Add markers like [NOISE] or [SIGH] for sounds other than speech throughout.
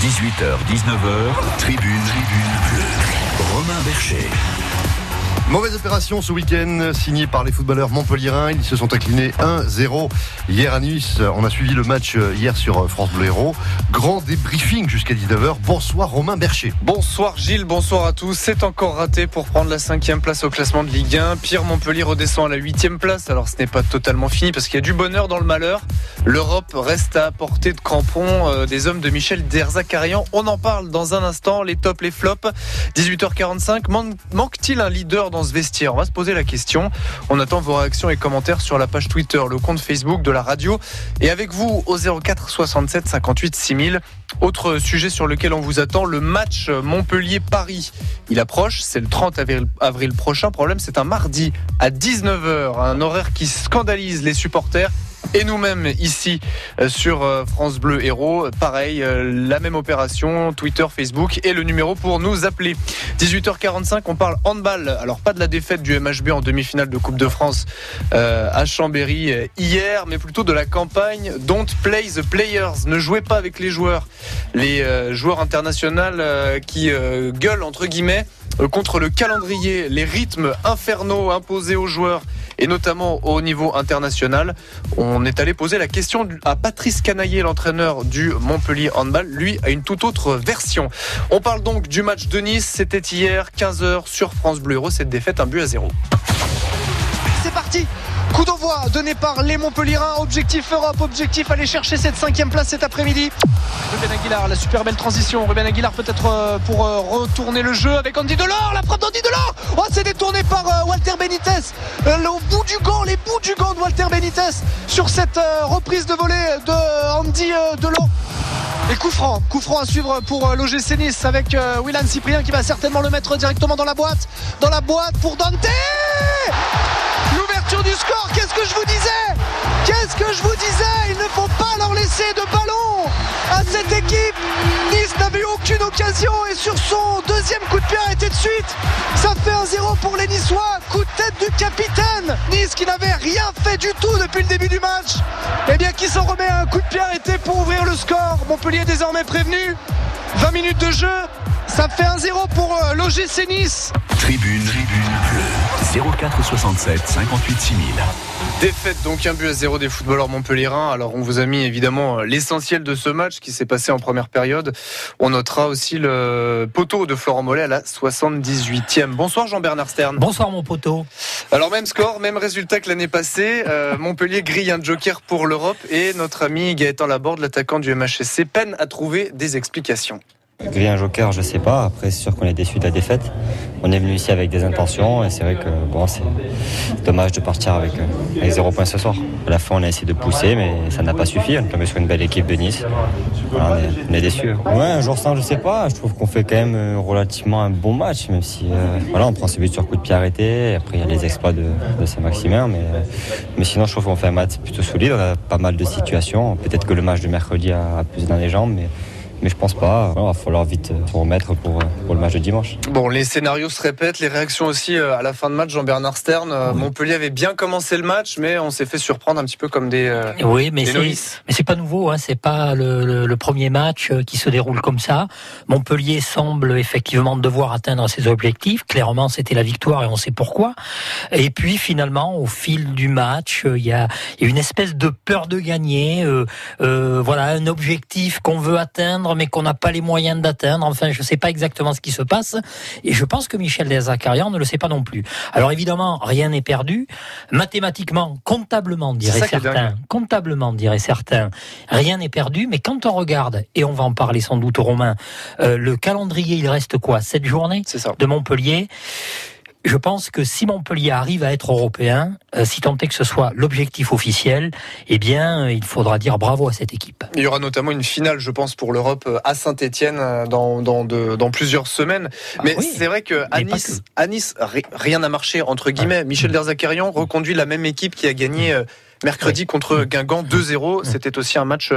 18h, 19h, tribune, tribune bleue. Romain Bercher. Mauvaise opération ce week-end, signée par les footballeurs montpelliérains. Ils se sont inclinés 1-0 hier à Nice. On a suivi le match hier sur France Bleu Héros. Grand débriefing jusqu'à 19h. Bonsoir Romain Bercher. Bonsoir Gilles, bonsoir à tous. C'est encore raté pour prendre la cinquième place au classement de Ligue 1. Pierre Montpellier redescend à la huitième place. Alors ce n'est pas totalement fini parce qu'il y a du bonheur dans le malheur. L'Europe reste à portée de crampon euh, des hommes de Michel Derzakarian. On en parle dans un instant. Les tops, les flops. 18h45. Manque-t-il un leader dans vestiaire On va se poser la question. On attend vos réactions et commentaires sur la page Twitter, le compte Facebook de la radio. Et avec vous au 04 67 58 6000. Autre sujet sur lequel on vous attend, le match Montpellier-Paris. Il approche, c'est le 30 avril, avril prochain. Problème, c'est un mardi à 19h, un horaire qui scandalise les supporters et nous-mêmes ici euh, sur euh, France Bleu Héros. Pareil, euh, la même opération, Twitter, Facebook et le numéro pour nous appeler. 18h45, on parle handball. Alors pas de la défaite du MHB en demi-finale de Coupe de France à Chambéry hier, mais plutôt de la campagne Don't play the players. Ne jouez pas avec les joueurs. Les joueurs internationaux qui gueulent entre guillemets contre le calendrier, les rythmes infernaux imposés aux joueurs et notamment au niveau international. On est allé poser la question à Patrice Canaillé, l'entraîneur du Montpellier Handball. Lui a une toute autre version. On parle donc du match de Nice. C'était hier, 15h sur France Bleu Héros. Cette défaite, un but à zéro. Donné par les Montpellierins. Objectif Europe, objectif aller chercher cette cinquième place cet après-midi. Ruben Aguilar, la super belle transition. Ruben Aguilar peut-être euh, pour euh, retourner le jeu avec Andy Delors. La frappe d'Andy Delors. Oh, c'est détourné par euh, Walter Benitez. Au bout du gant, les bouts du gant de Walter Benitez sur cette reprise de volée de Andy Delors. Et coup franc, coup franc à suivre pour l'OGC Nice avec Willan Cyprien qui va certainement le mettre directement dans la boîte. Dans la boîte pour Dante Du score, qu'est-ce que je vous disais? Qu'est-ce que je vous disais? Il ne faut pas leur laisser de ballon à cette équipe. Nice n'avait aucune occasion et sur son deuxième coup de pied arrêté de suite, ça fait un 0 pour les Niçois. Coup de tête du capitaine. Nice qui n'avait rien fait du tout depuis le début du match. Et eh bien qui s'en remet à un coup de pied arrêté pour ouvrir le score? Montpellier désormais prévenu. 20 minutes de jeu. Ça fait un 0 pour euh, l'OGC Nice. Tribune, tribune bleue. 04 67 58 6000. Défaite donc un but à zéro des footballeurs montpelliérains. Alors on vous a mis évidemment euh, l'essentiel de ce match qui s'est passé en première période. On notera aussi le poteau de Florent Mollet à la 78e. Bonsoir Jean-Bernard Stern. Bonsoir mon poteau. Alors même score, même résultat que l'année passée. Euh, Montpellier grille un joker pour l'Europe et notre ami Gaëtan Laborde, l'attaquant du MHSC, peine à trouver des explications. Griller un joker, je sais pas. Après, c'est sûr qu'on est déçu de la défaite. On est venu ici avec des intentions et c'est vrai que bon, c'est dommage de partir avec, euh, avec 0 points ce soir. À la fin, on a essayé de pousser, mais ça n'a pas suffi. On est tombé sur une belle équipe de Nice. on, est, déçu. Ouais, un jour sans, je sais pas. Je trouve qu'on fait quand même euh, relativement un bon match, même si euh, voilà, on prend ses buts sur coup de pied arrêté. Après, il y a les exploits de, Saint-Maximin, mais, mais sinon, je trouve qu'on fait un match plutôt solide. Pas mal de situations. Peut-être que le match de mercredi a, a plus dans les jambes, mais mais je pense pas. Il va falloir vite se remettre pour, pour le match de dimanche. Bon, les scénarios se répètent, les réactions aussi euh, à la fin de match. Jean-Bernard Stern, euh, Montpellier avait bien commencé le match, mais on s'est fait surprendre un petit peu comme des. Euh, oui, mais c'est mais c'est pas nouveau. Hein, c'est pas le, le, premier match qui se déroule comme ça. Montpellier semble effectivement devoir atteindre ses objectifs. Clairement, c'était la victoire et on sait pourquoi. Et puis finalement, au fil du match, il y a, une espèce de peur de gagner. Euh, voilà, un objectif qu'on veut atteindre mais qu'on n'a pas les moyens d'atteindre. Enfin, je ne sais pas exactement ce qui se passe. Et je pense que Michel Dezacarian ne le sait pas non plus. Alors évidemment, rien n'est perdu. Mathématiquement, comptablement, dirait certains, comptablement, dirait certains, rien n'est perdu. Mais quand on regarde, et on va en parler sans doute aux Romains, euh, le calendrier, il reste quoi? Cette journée de Montpellier je pense que si Montpellier arrive à être européen, euh, si tant est que ce soit l'objectif officiel, eh bien, euh, il faudra dire bravo à cette équipe. Il y aura notamment une finale, je pense, pour l'Europe euh, à Saint-Etienne dans, dans, dans, plusieurs semaines. Ah Mais c'est vrai qu'à Nice, à nice, rien n'a marché, entre guillemets. Michel Derzakarian reconduit la même équipe qui a gagné mercredi contre Guingamp 2-0. C'était aussi un match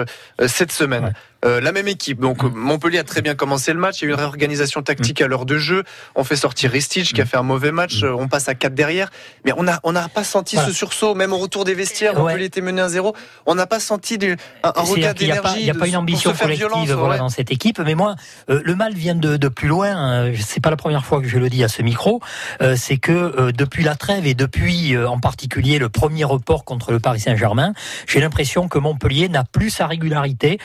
cette semaine. Euh, la même équipe. Donc Montpellier a très bien commencé le match. Il y a eu une réorganisation tactique à l'heure de jeu. On fait sortir Ristich qui a fait un mauvais match. On passe à 4 derrière. Mais on n'a on a pas senti Voilà. ce sursaut, même au retour des vestiaires. Ouais. Montpellier était mené à 0. On n'a pas senti du, un, un regard qu'il n'y a pas, d'énergie. il y a pas une ambition collective violence, voilà, ouais. dans cette équipe. Mais moi, euh, le mal vient de, de plus loin. Euh, C'est pas la première fois que je le dis à ce micro. Euh, c'est que depuis la trêve et depuis en particulier le premier report contre le Paris Saint-Germain, j'ai l'impression que Montpellier n'a plus sa régularité.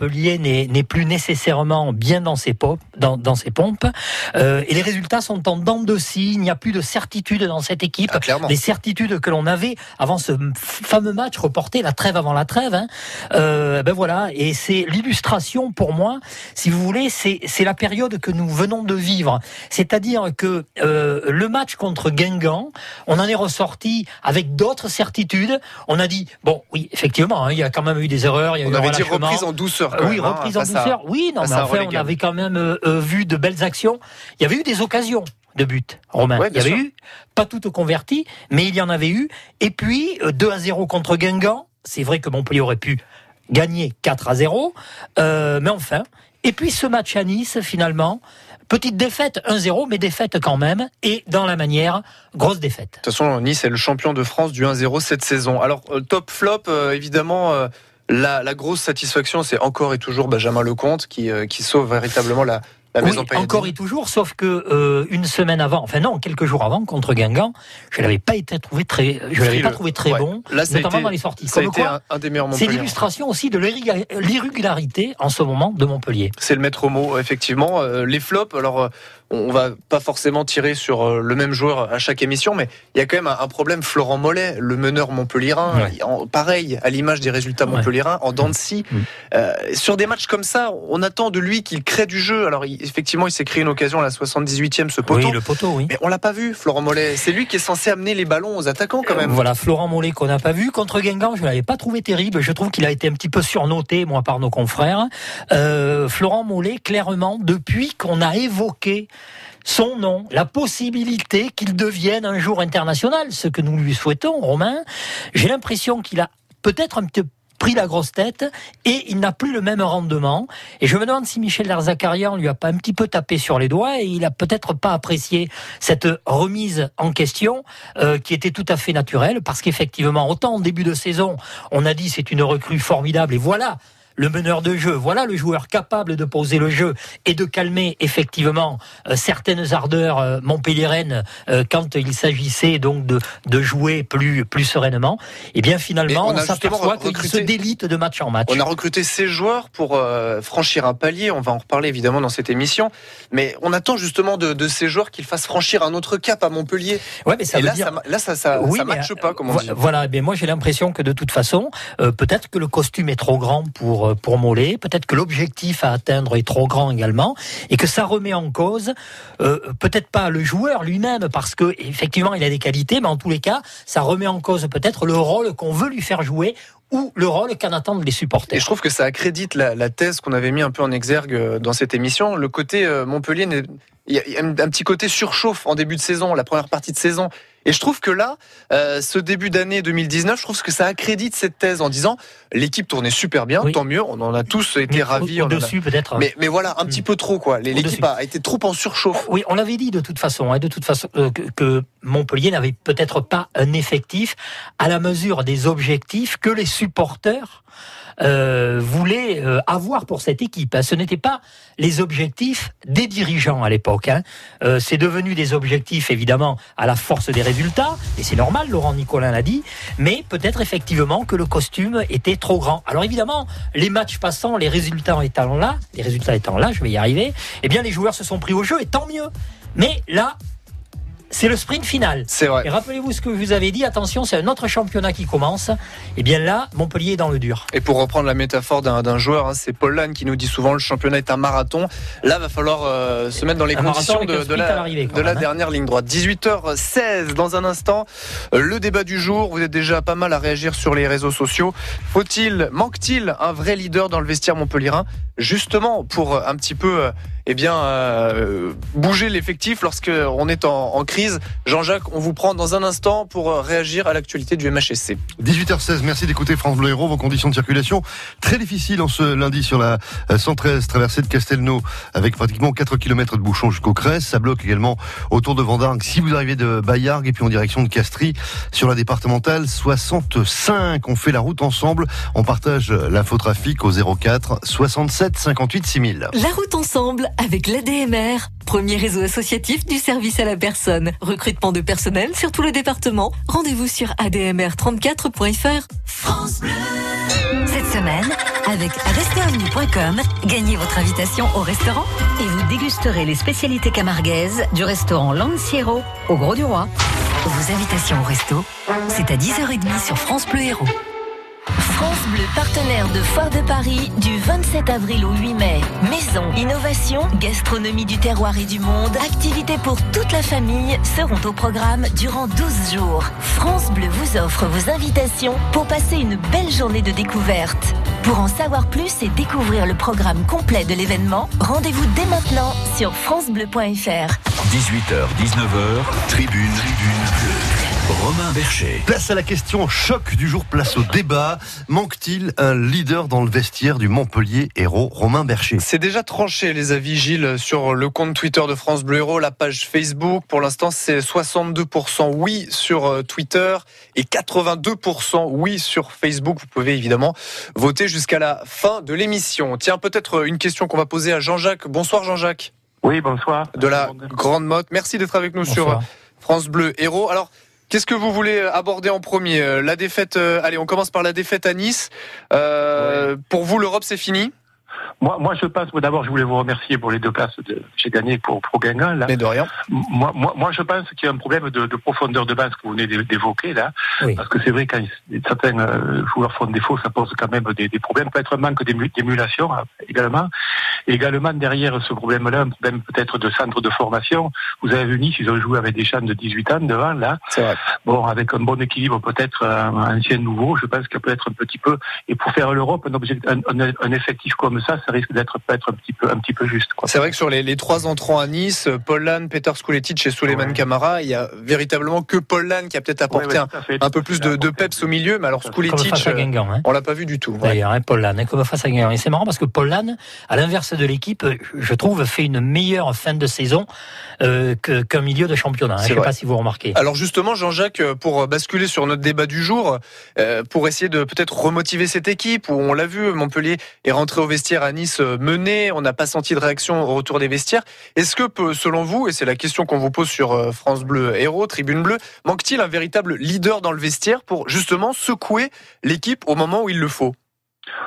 Montpellier n'est plus nécessairement bien dans ses pompes, dans, dans ses pompes. Euh, et les résultats sont en dents de scie. Il n'y a plus de certitude dans cette équipe. Ah, les certitudes que l'on avait avant ce fameux match reporté, la trêve avant la trêve. Hein, euh, ben voilà, et c'est l'illustration pour moi, si vous voulez, c'est la période que nous venons de vivre. C'est-à-dire que euh, le match contre Guingamp, on en est ressorti avec d'autres certitudes. On a dit bon, oui, effectivement, hein, il y a quand même eu des erreurs, il y a On eu avait dit reprise en douceur. Euh, quand oui, même, hein, reprise en à- douceur. Oui, non, mais enfin, on avait quand même euh, euh, vu de belles actions. Il y avait eu des occasions de but, Romain. Ouais, il y avait sûr. eu, pas toutes converties, mais il y en avait eu. Et puis, euh, 2 à 0 contre Guingamp. C'est vrai que Montpellier aurait pu gagner 4 à 0. euh, mais enfin. Et puis, ce match à Nice, finalement. Petite défaite, 1-0, mais défaite quand même. Et dans la manière, grosse défaite. De toute façon, Nice est le champion de France du 1-0 cette saison. Alors, euh, top flop, euh, évidemment, euh, la, la grosse satisfaction, c'est encore et toujours Benjamin Lecomte qui, euh, qui sauve véritablement la, la Oui, maison pailletine. encore et toujours, sauf que euh, une semaine avant, enfin non, quelques jours avant, contre Guingamp, je l'avais pas été trouvé très, je l'avais pas trouvé très Ouais. bon, Là, a notamment été- dans les sorties. Ça a Comme été quoi, un, un des meilleurs c'est Montpellier. l'illustration aussi de l'irrégu- l'irrégularité en ce moment de Montpellier. C'est le maître mot, effectivement. Euh, les flops, alors euh, on va pas forcément tirer sur euh, le même joueur à chaque émission, mais il y a quand même un, problème. Florent Mollet, le meneur Ouais. en- pareil, à l'image des résultats Ouais. montpelliérains, en dents de scie. Mm. Euh, sur des matchs comme ça, on attend de lui qu'il crée du jeu. Alors il- effectivement, il s'est créé une occasion à la 78e, ce poteau. Oui, le poteau, oui. Mais on l'a pas vu, Florent Mollet. C'est lui qui est censé amener les ballons aux attaquants quand même. Voilà, Florent Mollet qu'on n'a pas vu. Contre Guingamp, je ne l'avais pas trouvé terrible. Je trouve qu'il a été un petit peu surnoté, moi, par nos confrères. Euh, Florent Mollet, clairement, depuis qu'on a évoqué son nom, la possibilité qu'il devienne un jour international, ce que nous lui souhaitons, Romain, j'ai l'impression qu'il a peut-être un petit pris la grosse tête et il n'a plus le même rendement. Et je me demande si Michel Larzakarian lui a pas un petit peu tapé sur les doigts et il a peut-être pas apprécié cette remise en question euh, qui était tout à fait naturelle parce qu'effectivement, autant en début de saison, on a dit c'est une recrue formidable et voilà le meneur de jeu, voilà le joueur capable de poser le jeu et de calmer effectivement euh, certaines ardeurs euh, montpelliéraines euh, quand il s'agissait donc de, de jouer plus, plus sereinement. Et bien Et finalement, on on, s'aperçoit qu'il recruté- se délite de match en match. On a recruté ces joueurs pour franchir un palier. On va en reparler évidemment dans cette émission. Mais on attend justement de, de ces joueurs qu'ils fassent franchir un autre cap à Montpellier. Ouais, mais ça Et veut là, dire... ça, là, ça, ça, Oui, ça matche pas, comme on vo- dit. Voilà, mais moi j'ai l'impression que de toute façon, peut-être que le costume est trop grand pour pour Mollet, peut-être que l'objectif à atteindre est trop grand également, et que ça remet en cause euh, peut-être pas le joueur lui-même parce que effectivement il a des qualités, mais en tous les cas, ça remet en cause peut-être le rôle qu'on veut lui faire jouer ou le rôle qu'en attendent les supporters. Et je trouve que ça accrédite la, la thèse qu'on avait mis un peu en exergue euh, dans cette émission. Le côté euh, Montpellier, il y a un petit côté surchauffe en début de saison, la première partie de saison. Et je trouve que là, euh, ce début d'année 2019, je trouve que ça accrédite cette thèse en disant l'équipe tournait super bien, Oui. tant mieux, on en a tous été Mais ravis. on en a- Au-dessus peut-être. Mais, mais voilà, un petit peu trop quoi. L'équipe a été trop en surchauffe. Oui, on l'avait dit de toute façon, hein, de toute façon euh, que, que Montpellier n'avait peut-être pas un effectif à la mesure des objectifs que les supporters euh, voulaient euh, avoir pour cette équipe. hein. Ce n'étaient pas les objectifs des dirigeants à l'époque. hein. Euh, c'est devenu des objectifs évidemment à la force des résultats, et c'est normal, Laurent Nicolin l'a dit, mais peut-être effectivement que le costume était trop grand. Alors évidemment, les matchs passant, les résultats étant là, les résultats étant là, je vais y arriver, eh bien les joueurs se sont pris au jeu, et tant mieux. Mais là, c'est le sprint final. C'est vrai. Et rappelez-vous ce que vous avais dit, attention, c'est un autre championnat qui commence. Et bien là, Montpellier est dans le dur. Et pour reprendre la métaphore d'un d'un joueur, hein, c'est Paul Lannes qui nous dit souvent le championnat est un marathon. Là, va falloir euh, se mettre dans les Un conditions de, la, hein. dernière ligne droite. 18h16 dans un instant. euh, Le débat du jour. Vous êtes déjà pas mal à réagir sur les réseaux sociaux. Faut-il, manque-t-il un vrai leader dans le vestiaire montpellierin justement pour un petit peu euh, eh bien, euh, bouger l'effectif lorsqu'on est en, en crise. Jean-Jacques, on vous prend dans un instant pour euh, réagir à l'actualité du MHSC. 18h16, merci d'écouter France Bleu Héros. Vos conditions de circulation très difficiles en ce lundi sur la euh, 113 traversée de Castelnau avec pratiquement 4 km de bouchons jusqu'au Crès. Ça bloque également autour de Vendargue si vous arrivez de Bayargues et puis en direction de Castries sur la départementale 65. On fait la route ensemble. On partage l'infotrafic au 04 67 58 6000. La route ensemble avec l'ADMR, premier réseau associatif du service à la personne. Recrutement de personnel sur tout le département. Rendez-vous sur admr34.fr. France Bleu. Cette semaine, avec restaurant.com, gagnez votre invitation au restaurant et vous dégusterez les spécialités camarguaises du restaurant Lanciero au Gros du Roi. Vos invitations au resto, c'est à 10h30 sur France Bleu Héros. France Bleu, partenaire de Foire de Paris du 27 avril au 8 mai. Maison, innovation, gastronomie du terroir et du monde, activités pour toute la famille seront au programme durant 12 jours. France Bleu vous offre vos invitations pour passer une belle journée de découverte. Pour en savoir plus et découvrir le programme complet de l'événement, rendez-vous dès maintenant sur francebleu.fr. 18h, 19h, tribune, tribune. Romain Bercher. Place à la question choc du jour, place au débat. Manque-t-il un leader dans le vestiaire du Montpellier héros Romain Bercher? C'est déjà tranché les avis Gilles sur le compte Twitter de France Bleu Héros, la page Facebook. Pour l'instant, c'est 62% oui sur euh, Twitter et 82% oui sur Facebook. Vous pouvez évidemment voter jusqu'à la fin de l'émission. Tiens, peut-être une question qu'on va poser à Jean-Jacques. Bonsoir Jean-Jacques. Oui, bonsoir. De la Grande Motte. Merci d'être avec nous Bonsoir. sur France Bleu Héros. Alors, Qu'est-ce que vous voulez aborder en premier? Euh, La défaite. euh, allez, on commence par la défaite à Nice. Euh, Pour vous, l'Europe, c'est fini? Moi, moi, je pense, d'abord, je voulais vous remercier pour les deux places que j'ai gagnées pour, Guingamp, là. Mais de rien. Moi, moi, moi, je pense qu'il y a un problème de, de profondeur de base que vous venez d'é- d'évoquer, là. Oui. Parce que c'est vrai, quand certains euh, joueurs font défaut, ça pose quand même des, des problèmes. Peut-être un manque d'ému- d'émulation, hein, également. Et également, derrière ce problème-là, un problème peut-être de centre de formation. Vous avez vu Nice, ils ont joué avec des champs de 18 ans devant, là. C'est vrai. Bon, avec un bon équilibre, peut-être un ancien nouveau, je pense qu'il y a peut-être un petit peu. Et pour faire l'Europe, un, objectif- un, un- un effectif comme ça, ça risque d'être peut-être un petit peu, un petit peu juste. C'est vrai que sur les, les trois entrants à Nice, Paul Lann, Peter Skuletic et Suleiman Ouais. Camara, il y a véritablement que Paul Lann qui a peut-être apporté Ouais, ouais, un, fait, peu plus de, peps au milieu, mais alors à euh, Guingamp. Hein. on l'a pas vu du tout. D'ailleurs, hein, Paul Lann, comme face à Guingamp. Et c'est marrant parce que Paul Lann, à l'inverse de l'équipe, je trouve, fait une meilleure fin de saison euh, qu'un milieu de championnat. hein. Je ne sais vrai. pas si vous remarquez. Alors justement, Jean-Jacques, pour basculer sur notre débat du jour, euh, pour essayer de peut-être remotiver cette équipe, où on l'a vu, Montpellier est rentré au vestiaire à Nice euh, mené, on n'a pas senti de réaction au retour des vestiaires. Est-ce que, selon vous, et c'est la question qu'on vous pose sur euh, France Bleu Héros, Tribune Bleue, manque-t-il un véritable leader dans le vestiaire pour justement secouer l'équipe au moment où il le faut?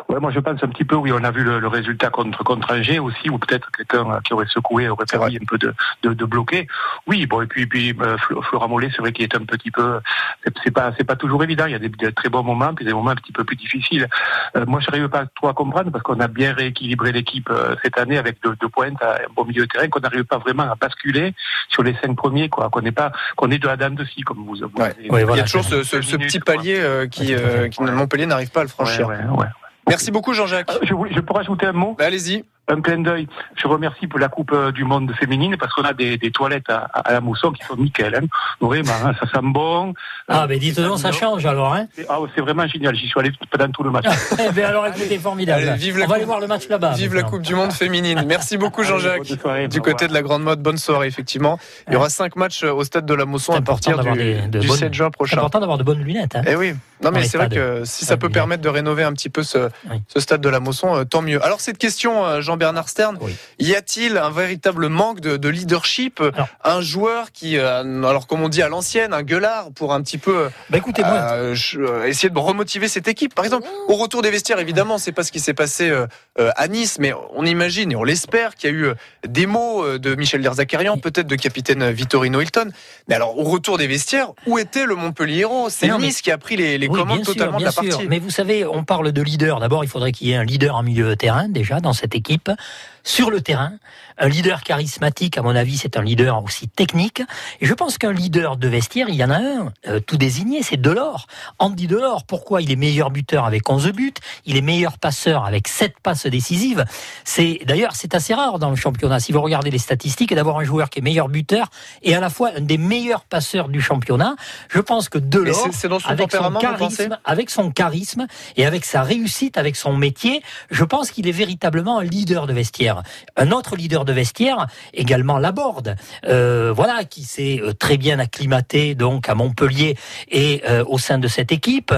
Ouais, moi je pense un petit peu, oui, on a vu le, le résultat contre, contre Angers aussi, où peut-être quelqu'un euh, qui aurait secoué aurait permis un peu de, de, de bloquer. Oui, bon, et puis, puis euh, Flo- Florent Mollet, c'est vrai qu'il est un petit peu, c'est c'est pas, c'est pas toujours évident. Il y a des, des très bons moments, puis des moments un petit peu plus difficiles. Euh, moi, je n'arrive pas trop à comprendre parce qu'on a bien rééquilibré l'équipe euh, cette année avec deux, deux pointes, à un bon milieu de terrain, qu'on n'arrive pas vraiment à basculer sur les cinq premiers, quoi. Qu'on n'est pas, qu'on est de la dame de scie, comme vous. vous Ouais. avez- Oui, Il y a toujours ce, ce- ce minutes, petit quoi. palier euh, qui, euh, qui Montpellier n'arrive pas à le franchir. Ouais, ouais, ouais. Merci beaucoup Jean-Jacques. Euh, Je, je peux rajouter un mot? Bah, Allez-y. Un clin d'œil. Je remercie pour la Coupe euh, du Monde féminine parce qu'on a des, des toilettes à, à la mousson qui sont nickel. Hein. Vraiment, hein, ça sent bon. Ah, Euh, ben dites donc, ça change alors. Hein c'est- ah, c'est vraiment génial. J'y suis allé pendant tout le match. [LAUGHS] eh alors écoutez, formidable. Allez, vive la On va aller voir le match là-bas. Vive la. Coupe du Monde féminine. Merci beaucoup Jean-Jacques. Du côté de la Grande Mode, bonne soirée effectivement. Il y aura cinq matchs au stade de la Mosson C'est à partir du, des- de du bonnes- 7 juin C'est prochain. important d'avoir de bonnes lunettes. Hein. Eh oui, non mais c'est vrai que si ça peut permettre de rénover un petit peu ce, stade de la Mosson, euh, tant mieux. Alors cette question, euh, Jean-Bernard Stern, Oui. y a-t-il un véritable manque de, de leadership Alors. Un joueur qui, euh, alors comme on dit à l'ancienne, un gueulard pour un petit peu Bah écoutez, euh, je- euh, essayer de remotiver cette équipe. Par exemple, au retour des vestiaires, évidemment, c'est pas ce qui s'est passé euh, euh, à Nice, mais on imagine et on l'espère qu'il y a eu des mots de Michel Derzakarian, peut-être de capitaine Vittorino Hilton. Mais alors, au retour des vestiaires, où était le Montpellier héros? C'est mais- Nice qui a pris les, les Oui, commandes sûr, totalement de la sûr. partie. Mais vous savez, on parle de leader. D'abord, il faudrait qu'il y ait un leader en milieu de terrain déjà dans cette équipe. Équipe sur le terrain. Un leader charismatique, à mon avis, c'est un leader aussi technique. Et je pense qu'un leader de vestiaire, il y en a un, euh, tout désigné, c'est Delors. Andy Delors, pourquoi il est meilleur buteur avec 11 buts Il est meilleur passeur avec 7 passes décisives. C'est D'ailleurs, c'est assez rare dans le championnat, si vous regardez les statistiques, d'avoir un joueur qui est meilleur buteur et à la fois un des meilleurs passeurs du championnat. Je pense que Delors, c'est avec, son charisme, avec son charisme et avec sa réussite, avec son métier, je pense qu'il est véritablement un leader de vestiaire. Un autre leader de vestiaire, également Laborde, euh, voilà, qui s'est euh, très bien acclimaté donc à Montpellier et euh, au sein de cette équipe.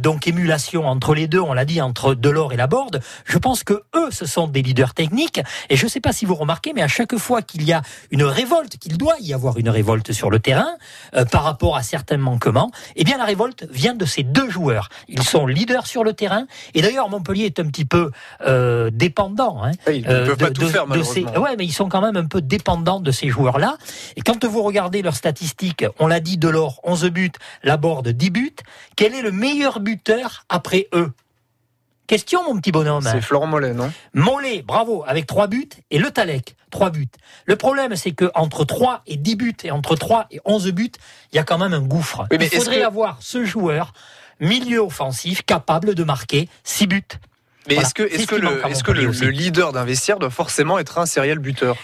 Donc émulation entre les deux, on l'a dit, entre Delors et Laborde. Je pense que eux, ce sont des leaders techniques. Et je ne sais pas si vous remarquez, mais à chaque fois qu'il y a une révolte, qu'il doit y avoir une révolte sur le terrain par rapport à certains manquements, eh bien la révolte vient de ces deux joueurs. Ils sont leaders sur le terrain. Et d'ailleurs, Montpellier est un petit peu dépendant. Hein, Ouais, Ils ne euh, peuvent pas de- tout de- faire, de ces- malheureusement. Ouais, mais ils sont quand même un peu dépendants de ces joueurs-là. Et quand vous regardez leurs statistiques, on l'a dit, Delors, 11 buts, Laborde, 10 buts. Quel est le meilleur buteur après eux? Question, mon petit bonhomme. C'est Florent Mollet, non? Mollet, bravo, avec 3 buts, et Le Talec, 3 buts. Le problème, c'est que entre 3 et 10 buts, et entre 3 et 11 buts, il y a quand même un gouffre. Oui, mais il faudrait que- avoir ce joueur, milieu offensif, capable de marquer 6 buts. Mais Voilà. est-ce que, C'est est-ce ce que, le, à est-ce que le, leader d'un vestiaire doit forcément être un serial buteur?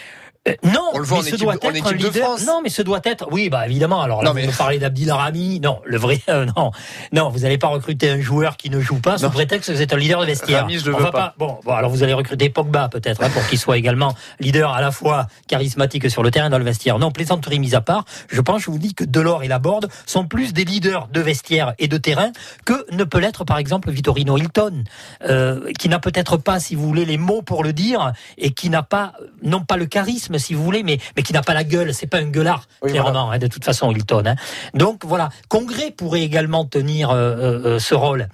Euh, non, On le voit mais en ce équipe- doit être un de leader. France. Non, mais ce doit être. Oui, bah évidemment. Alors là, Non, vous mais- me parlez d'Abdil Rami. Non, le vrai. [LAUGHS] euh, non, non, vous n'allez pas recruter un joueur qui ne joue pas sous Non. prétexte que c'est un leader de vestiaire. Rami, je le On veux va pas. Bon, bon, alors vous allez recruter Pogba peut-être hein, pour qu'il soit également leader à la fois charismatique sur le terrain et dans le vestiaire. Non, plaisanterie mise à part, je pense, je vous dis que Delors et Laborde sont plus des leaders de vestiaire et de terrain que ne peut l'être par exemple Vittorino Hilton, euh, qui n'a peut-être pas, si vous voulez, les mots pour le dire et qui n'a pas, non pas le charisme, si vous voulez, mais, mais qui n'a pas la gueule. C'est pas un gueulard, Oui, clairement, hein, de toute façon, Hilton. hein. Donc voilà, Congrès pourrait également tenir euh, euh, euh, ce rôle.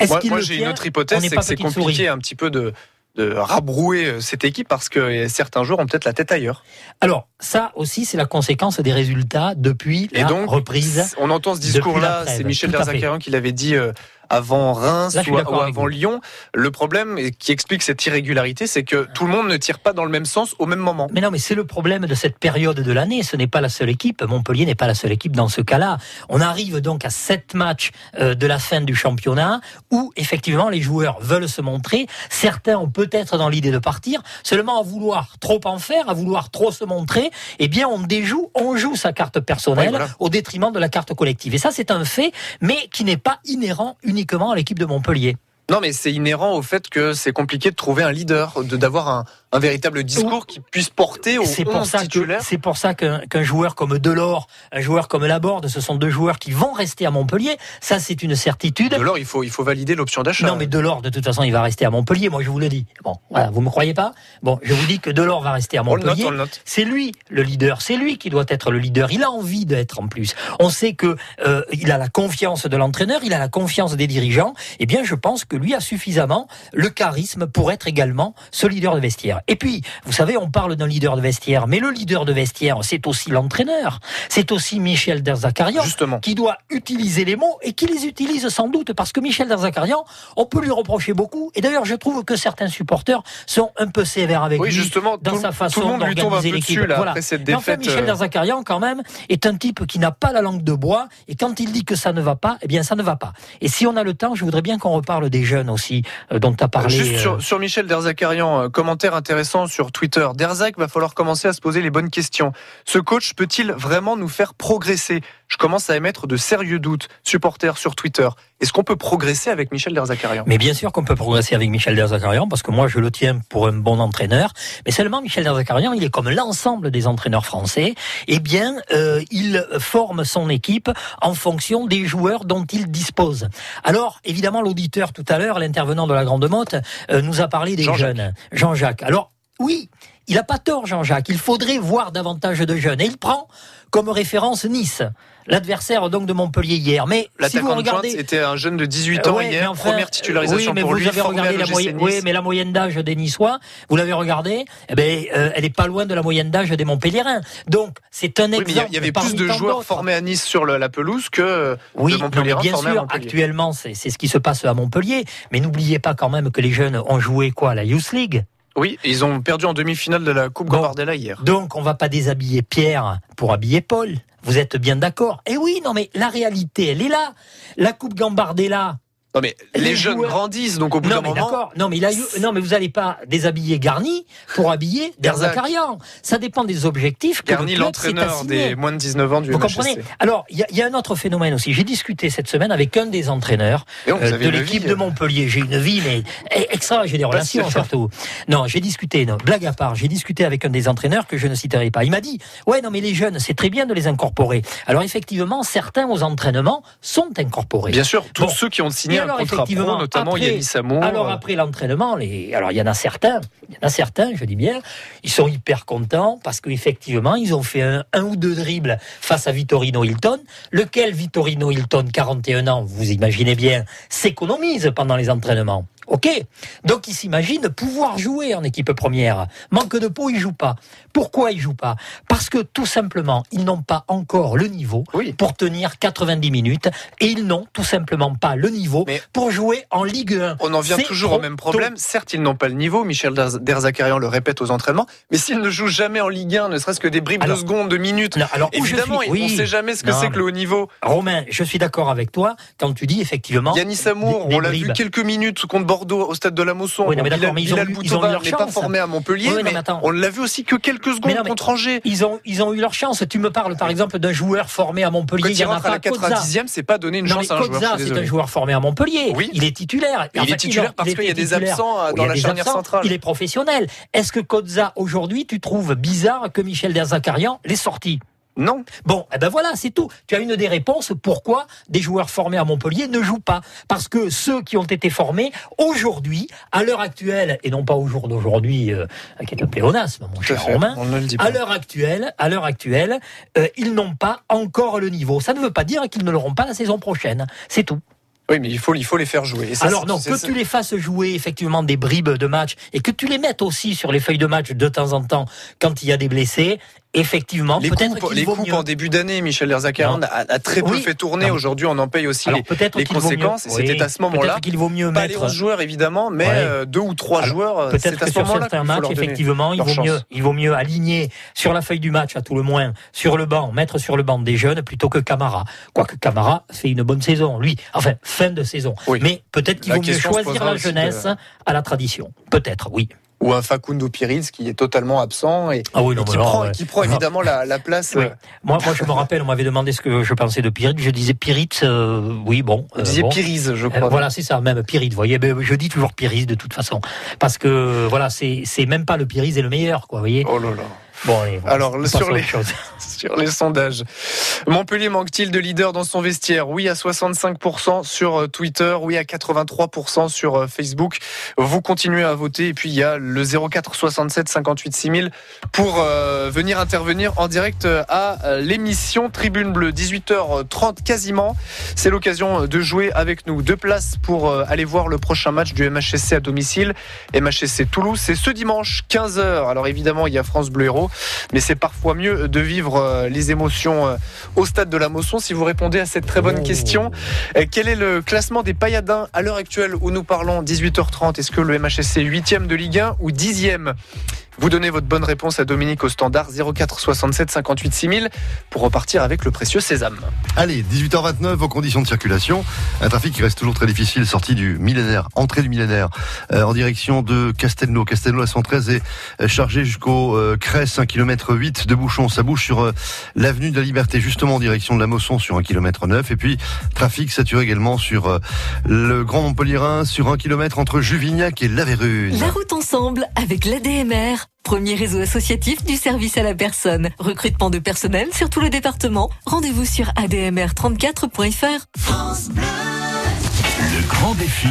Est-ce Moi, qu'il moi, le j'ai tient une autre hypothèse, c'est que c'est compliqué souris. un petit peu de, de rabrouer cette équipe parce que certains joueurs ont peut-être la tête ailleurs. Alors, ça aussi, c'est la conséquence des résultats depuis Et la donc, reprise. on entend ce discours-là, c'est Michel. Derzakarian qui l'avait dit euh, avant Reims Là, ou, avant. Lyon. Le problème qui explique cette irrégularité, c'est que tout le monde ne tire pas dans le même sens au même moment. Mais non, mais c'est le problème de cette période de l'année. Ce n'est pas la seule équipe. Montpellier n'est pas la seule équipe dans ce cas-là. On arrive donc à sept matchs euh, de la fin du championnat où effectivement les joueurs veulent se montrer. Certains ont peut-être dans l'idée de partir. Seulement à vouloir trop en faire, à vouloir trop se montrer, eh bien on déjoue, on joue sa carte personnelle Oui, voilà. au détriment de la carte collective. Et ça c'est un fait, mais qui n'est pas inhérent uniquement à l'équipe de Montpellier. Non, mais c'est inhérent au fait que c'est compliqué de trouver un leader, de d'avoir un, un véritable discours qui puisse porter au C'est pour 11 ça que titulaire. c'est pour ça qu'un joueur comme Delors, un joueur comme Laborde, ce sont deux joueurs qui vont rester à Montpellier. Ça, c'est une certitude. Alors, il faut, il faut valider l'option d'achat. Non, mais Delors, de toute façon, il va rester à Montpellier. Moi, je vous le dis. Bon, voilà, vous me croyez pas? Bon, je vous dis que Delors va rester à Montpellier. on le note. C'est lui le leader, c'est lui qui doit être le leader. Il a envie d'être en plus. On sait que euh, il a la confiance de l'entraîneur, il a la confiance des dirigeants. Eh bien, je pense que lui a suffisamment le charisme pour être également ce leader de vestiaire. Et puis, vous savez, on parle d'un leader de vestiaire, mais le leader de vestiaire, c'est aussi l'entraîneur, c'est aussi Michel Derzakarian Justement. qui doit utiliser les mots et qui les utilise sans doute parce que Michel Derzakarian, on peut lui reprocher beaucoup. Et d'ailleurs, je trouve que certains supporters sont un peu sévères avec Oui, lui justement, dans tout, sa façon d'organiser l'équipe. Voilà. après cette Mais enfin, défaite. Michel euh, Derzakarian, quand même, est un type qui n'a pas la langue de bois, et quand il dit que ça ne va pas, eh bien, ça ne va pas. Et si on a le temps, je voudrais bien qu'on reparle des jeunes aussi, euh, dont tu as parlé. Juste euh, sur, sur Michel Derzakarian, euh, commentaire intéressant sur Twitter. Derzak va falloir commencer à se poser les bonnes questions. Ce coach peut-il vraiment nous faire progresser? Je commence à émettre de sérieux doutes. Supporters sur Twitter. Est-ce qu'on peut progresser avec Michel Derzakarian? Mais bien sûr qu'on peut progresser avec Michel Derzakarian, parce que moi je le tiens pour un bon entraîneur. Mais seulement Michel Derzakarian, il est comme l'ensemble des entraîneurs français. Eh bien, euh, il forme son équipe en fonction des joueurs dont il dispose. Alors, évidemment, l'auditeur tout à l'heure, l'intervenant de la Grande Motte, euh, nous a parlé des jeunes. Jean-Jacques. Alors, oui, il n'a pas tort, Jean-Jacques. Il faudrait voir davantage de jeunes. Et il prend comme référence Nice, l'adversaire donc de Montpellier hier. Mais si vous regardez, était un jeune de 18 ans Ouais, hier, enfin, première titularisation oui, mais pour vous lui. avez regardé la moyenne, Nice. oui, mais la moyenne d'âge des Niçois, vous l'avez regardé, eh ben, euh, elle est pas loin de la moyenne d'âge des Montpelliérains. Donc, c'est un Oui, exemple. mais il y avait plus de joueurs formés à Nice sur la pelouse que Oui, de bien formés à sûr, Montpellier. actuellement, c'est c'est ce qui se passe à Montpellier. Mais n'oubliez pas quand même que les jeunes ont joué quoi, la Youth League Oui, ils ont perdu en demi-finale de la Coupe. Gambardella hier. Donc, on va pas déshabiller Pierre pour habiller Paul. Vous êtes bien d'accord Eh oui, non, mais la réalité, elle est là. La Coupe Gambardella. Non mais les, Les jeunes joueurs- grandissent, donc au bout d'un moment. Non, mais il a eu- non, mais vous n'allez pas déshabiller Garni pour habiller. Derzakarian. Ça dépend des objectifs que Garni, l'entraîneur des moins de 19 ans du Vous comprenez Alors, il y, a- il y a un autre phénomène aussi. J'ai discuté cette semaine avec un des entraîneurs donc, euh, de l'équipe de Montpellier. J'ai une vie, mais eh, extra. J'ai des relations surtout. Non, j'ai discuté. Non, blague à part, j'ai discuté avec un des entraîneurs que je ne citerai pas. Il m'a dit Ouais, non, mais les jeunes, c'est très bien de les incorporer. Alors, effectivement, certains aux entraînements sont incorporés. Bien sûr, tous Bon. ceux qui ont signé alors, pro, effectivement, notamment après- Yannis. Alors après l'entraînement, les... alors il y en a certains, il y en a certains, je dis bien, ils sont hyper contents parce qu'effectivement ils ont fait un, un ou deux dribbles face à Vittorino Hilton, lequel Vittorino Hilton, 41 ans, vous imaginez bien, s'économise pendant les entraînements. Ok, donc il s'imagine pouvoir jouer en équipe première. Manque de peau, il joue pas. Pourquoi il joue pas? Parce que tout simplement, ils n'ont pas encore le niveau Oui. pour tenir 90 minutes et ils n'ont tout simplement pas le niveau Mais- pour jouer en Ligue 1. On en vient toujours au même problème. Certes, ils n'ont pas le niveau. Michel Derz- Derzakarian le répète aux entraînements. Mais s'ils ne jouent jamais en Ligue 1, ne serait-ce que des bribes Alors- de secondes, de minutes, Non, alors, évidemment, suis- on ne sait jamais ce que c'est que le haut niveau. Romain, je suis d'accord avec toi quand tu dis effectivement. Yannis Amour, des- des on l'a vu quelques minutes contre Bordeaux au stade de la Mosson. Oui, mais Bilal, mais ils ont Bilal ils ont eu leur n'est pas chance. formé à Montpellier, Oui, mais, on l'a vu aussi que quelques secondes non, contre Angers. Ils ont, ils ont eu leur chance. Tu me parles par exemple d'un joueur formé à Montpellier. Quand il il y en a rentre à pas la Kodza. 90e, c'est pas donner une Non, chance à un joueur. C'est un joueur formé à Montpellier. Oui. Il est titulaire. Il est titulaire parce qu'il y a des absents, euh, dans la charnière centrale. Il est professionnel. Est-ce que Kodza, aujourd'hui, tu trouves bizarre que Michel Derzakarian l'ait sorti? Non. Bon, eh ben voilà, c'est tout. Tu as une des réponses pourquoi des joueurs formés à Montpellier ne jouent pas. Parce que ceux qui ont été formés aujourd'hui, à l'heure actuelle, et non pas au jour d'aujourd'hui, euh, qui est un pléonasme, mon cher fait. Romain, à l'heure actuelle, à l'heure actuelle, euh, ils n'ont pas encore le niveau. Ça ne veut pas dire qu'ils ne l'auront pas la saison prochaine. C'est tout. Oui, mais il faut, il faut les faire jouer. Et ça, Alors non, que tu les fasses jouer effectivement des bribes de match et que tu les mettes aussi sur les feuilles de match de temps en temps quand il y a des blessés, effectivement, Les peut-être coupes, les coupes en début d'année, Michel Derzakarian Non. a, a très peu Oui. fait tourner. Aujourd'hui, on en paye aussi Alors les, les conséquences. Oui, c'était à ce moment-là. Peut-être qu'il vaut mieux Pas les mettre. 11 joueurs, évidemment, mais Ouais. euh, deux ou trois Alors, joueurs. euh, Peut-être C'est que à ce sur certains matchs, effectivement, il vaut, chance. mieux, il vaut mieux aligner sur la feuille du match, à tout le moins, sur le banc, mettre sur le banc des jeunes plutôt que Camara. Quoique Camara fait une bonne saison, lui. Enfin, fin de saison. Oui. Mais peut-être qu'il vaut mieux choisir la jeunesse de- à la tradition. Peut-être, oui. Ou un Facundo Piriz qui est totalement absent et, Ah oui, et non, qui, mais prend, ouais. qui prend évidemment la, la place. Oui. euh, Moi, moi, je me rappelle, on m'avait demandé ce que je pensais de Pirit. Je disais Pirit, euh, oui, bon. Euh, disiez bon. Piriz, je Euh, crois. voilà, c'est ça, même. Vous voyez, Ben, je dis toujours Piris de toute façon, parce que voilà, c'est c'est même pas le Piris est le meilleur, quoi. Vous voyez. Oh là là. Bon, allez, voilà, Alors, sur les- [LAUGHS] sur les sondages. Montpellier manque-t-il de leader dans son vestiaire? Oui à 65% sur euh, Twitter, oui à 83% sur euh, Facebook. Vous continuez à voter et puis il y a le 04 67 58 6000 pour euh, venir intervenir en direct à l'émission Tribune Bleue 18h30 quasiment. C'est l'occasion de jouer avec nous. Deux places pour euh, aller voir le prochain match du MHSC à domicile. MHSC Toulouse, c'est ce dimanche 15h. Alors évidemment, il y a France Bleu Héros, mais c'est parfois mieux de vivre euh, les émotions euh, au stade de la Mosson. Si vous répondez à cette très bonne Oh. question, euh, quel est le classement des Payadins à l'heure actuelle où nous parlons? 18h30 Est-ce que le MHSC est 8e de Ligue 1 ou 10e vous donnez votre bonne réponse à Dominique au standard 04 67 58 6000 pour repartir avec le précieux sésame. Allez, 18h29, vos conditions de circulation. Un trafic qui reste toujours très difficile, sortie du millénaire, entrée du millénaire, euh, en direction de Castelnau. Castelnau, la 113 est euh, chargée jusqu'au euh, Cresse, 1 km 8 de bouchon. Ça bouge sur euh, l'avenue de la Liberté, justement en direction de la Mosson, sur 1 km 9. Et puis, trafic saturé également sur euh, le Grand Montpellierin, sur 1 km entre Juvignac et La Vérune. La route ensemble avec l'ADMR, premier réseau associatif du service à la personne. Recrutement de personnel sur tout le département. Rendez-vous sur admr34.fr. Le grand défi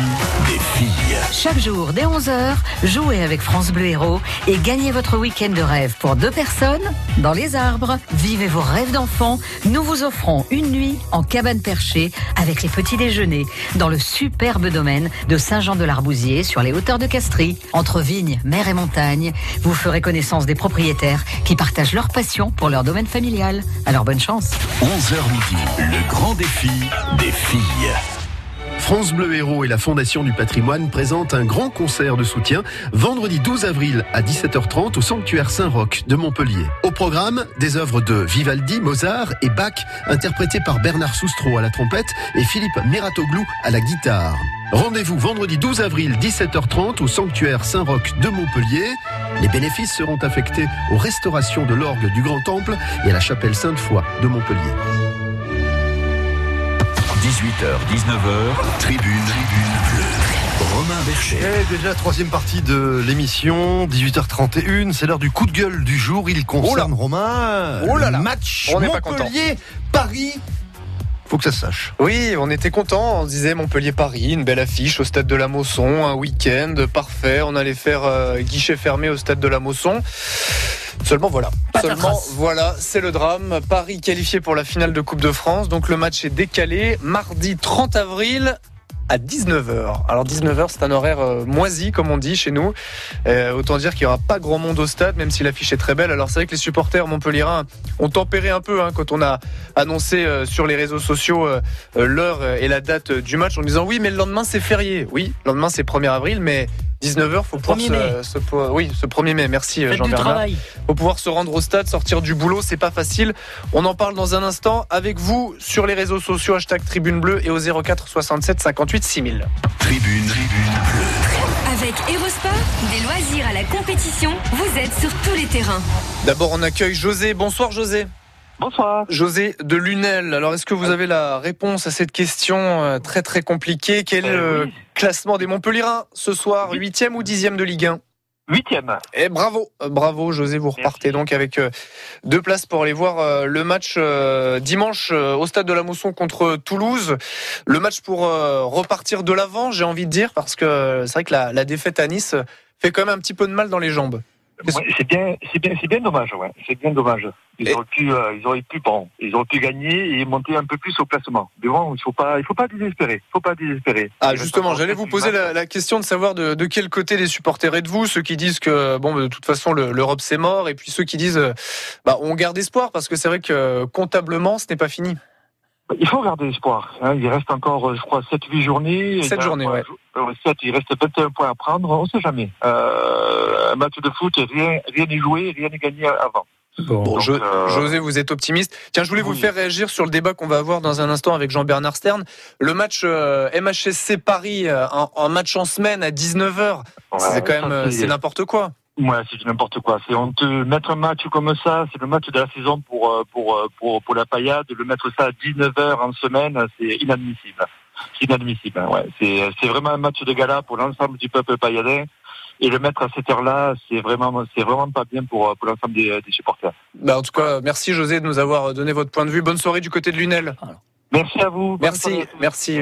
des filles. Chaque jour, dès 11h, jouez avec France Bleu Héros et gagnez votre week-end de rêve pour deux personnes dans les arbres. Vivez vos rêves d'enfant. Nous vous offrons une nuit en cabane perchée avec les petits déjeuners dans le superbe domaine de Saint-Jean-de-l'Arbousier sur les hauteurs de Castries. Entre vignes, mer et montagne, vous ferez connaissance des propriétaires qui partagent leur passion pour leur domaine familial. Alors bonne chance. 11h midi. Le grand défi des filles. France Bleu Héros et la Fondation du patrimoine présentent un grand concert de soutien vendredi 12 avril à 17h30 au sanctuaire Saint-Roch de Montpellier. Au programme, des œuvres de Vivaldi, Mozart et Bach interprétées par Bernard Soustro à la trompette et Philippe Meratoglou à la guitare. Rendez-vous vendredi 12 avril 17h30 au sanctuaire Saint-Roch de Montpellier. Les bénéfices seront affectés aux restaurations de l'orgue du Grand Temple et à la chapelle Sainte-Foy de Montpellier. 18h, 19h, tribune, tribune bleue. Romain Bercher. Et déjà, troisième partie de l'émission, 18h31. C'est l'heure du coup de gueule du jour. Il concerne Romain. Oh là là. Le match On n'est pas content. Montpellier-Paris. Faut que ça se sache. Oui, on était content. On se disait Montpellier-Paris, une belle affiche au stade de la Mosson, un week-end parfait. On allait faire euh, guichet fermé au stade de la Mosson. Seulement voilà. Seulement voilà, c'est le drame. Paris qualifié pour la finale de Coupe de France. Donc le match est décalé mardi 30 avril à 19h. Alors 19h, c'est un horaire euh, moisi, comme on dit chez nous. Euh, autant dire qu'il n'y aura pas grand monde au stade, même si l'affiche est très belle. Alors c'est vrai que les supporters montpelliérains ont tempéré un peu hein, quand on a annoncé euh, sur les réseaux sociaux euh, l'heure et la date du match en disant oui, mais le lendemain c'est férié. Oui, le lendemain c'est 1er avril, mais 19h, faut pouvoir 1er se, oui, ce 1er mai. Merci euh, Jean-Bernard faut pouvoir se rendre au stade, sortir du boulot, c'est pas facile. On en parle dans un instant avec vous sur les réseaux sociaux, hashtag Tribune Bleue et au 04 67 58 6000. Tribune, tribune bleue. Avec Erosport, des loisirs à la compétition, vous êtes sur tous les terrains. D'abord, on accueille José. Bonsoir José. Bonsoir. José de Lunel. Alors, est-ce que vous avez la réponse à cette question euh, très très compliquée? Quel est Euh, le oui. classement des Montpellierins ce soir? 8e ou 10e de Ligue 1 Huitième. Et bravo, euh, bravo José, vous repartez donc avec euh, deux places pour aller voir le match dimanche au stade de la Mosson contre Toulouse. Le match pour repartir de l'avant, j'ai envie de dire, parce que c'est vrai que la, la défaite à Nice fait quand même un petit peu de mal dans les jambes. C'est bien, c'est bien, c'est bien dommage, ouais. C'est bien dommage. Ils Et- auraient pu, euh, ils auraient pu, bon, ils auraient pu gagner et monter un peu plus au classement. Mais bon, il faut pas, il faut pas désespérer. Il faut pas désespérer. Ah justement, j'allais vous poser la, la question de savoir de, de quel côté les supporters êtes-vous, ceux qui disent que bon de toute façon le- l'Europe c'est mort, et puis ceux qui disent euh, bah on garde espoir parce que c'est vrai que euh, comptablement ce n'est pas fini. Il faut garder espoir. hein. Il reste encore, euh, je crois, 7-8 journées. Sept Il y a journées, un point ouais. euh, sept, il reste 21 points à prendre. On sait jamais. Euh, un match de foot, rien, rien n'est joué, rien n'est gagné avant. Bon, Donc, euh, José, vous êtes optimiste. Tiens, je voulais vous faire réagir sur le débat qu'on va avoir dans un instant avec Jean-Bernard Stern. Le match euh, MHSC Paris, un, un match en semaine à 19h, c'est ouais, quand même c'est n'importe quoi. Ouais, c'est du n'importe quoi. C'est honteux. Mettre un match comme ça, c'est le match de la saison pour euh, pour euh, pour pour la paillade. Le mettre ça à 19 h en semaine, c'est inadmissible. C'est inadmissible. hein, Ouais, c'est c'est vraiment un match de gala pour l'ensemble du peuple pailladin. Et le mettre à cette heure-là, c'est vraiment c'est vraiment pas bien pour pour l'ensemble des, des supporters. Bah, en tout cas, merci José de nous avoir donné votre point de vue. Bonne soirée du côté de Lunel. Merci à vous. Merci. Merci.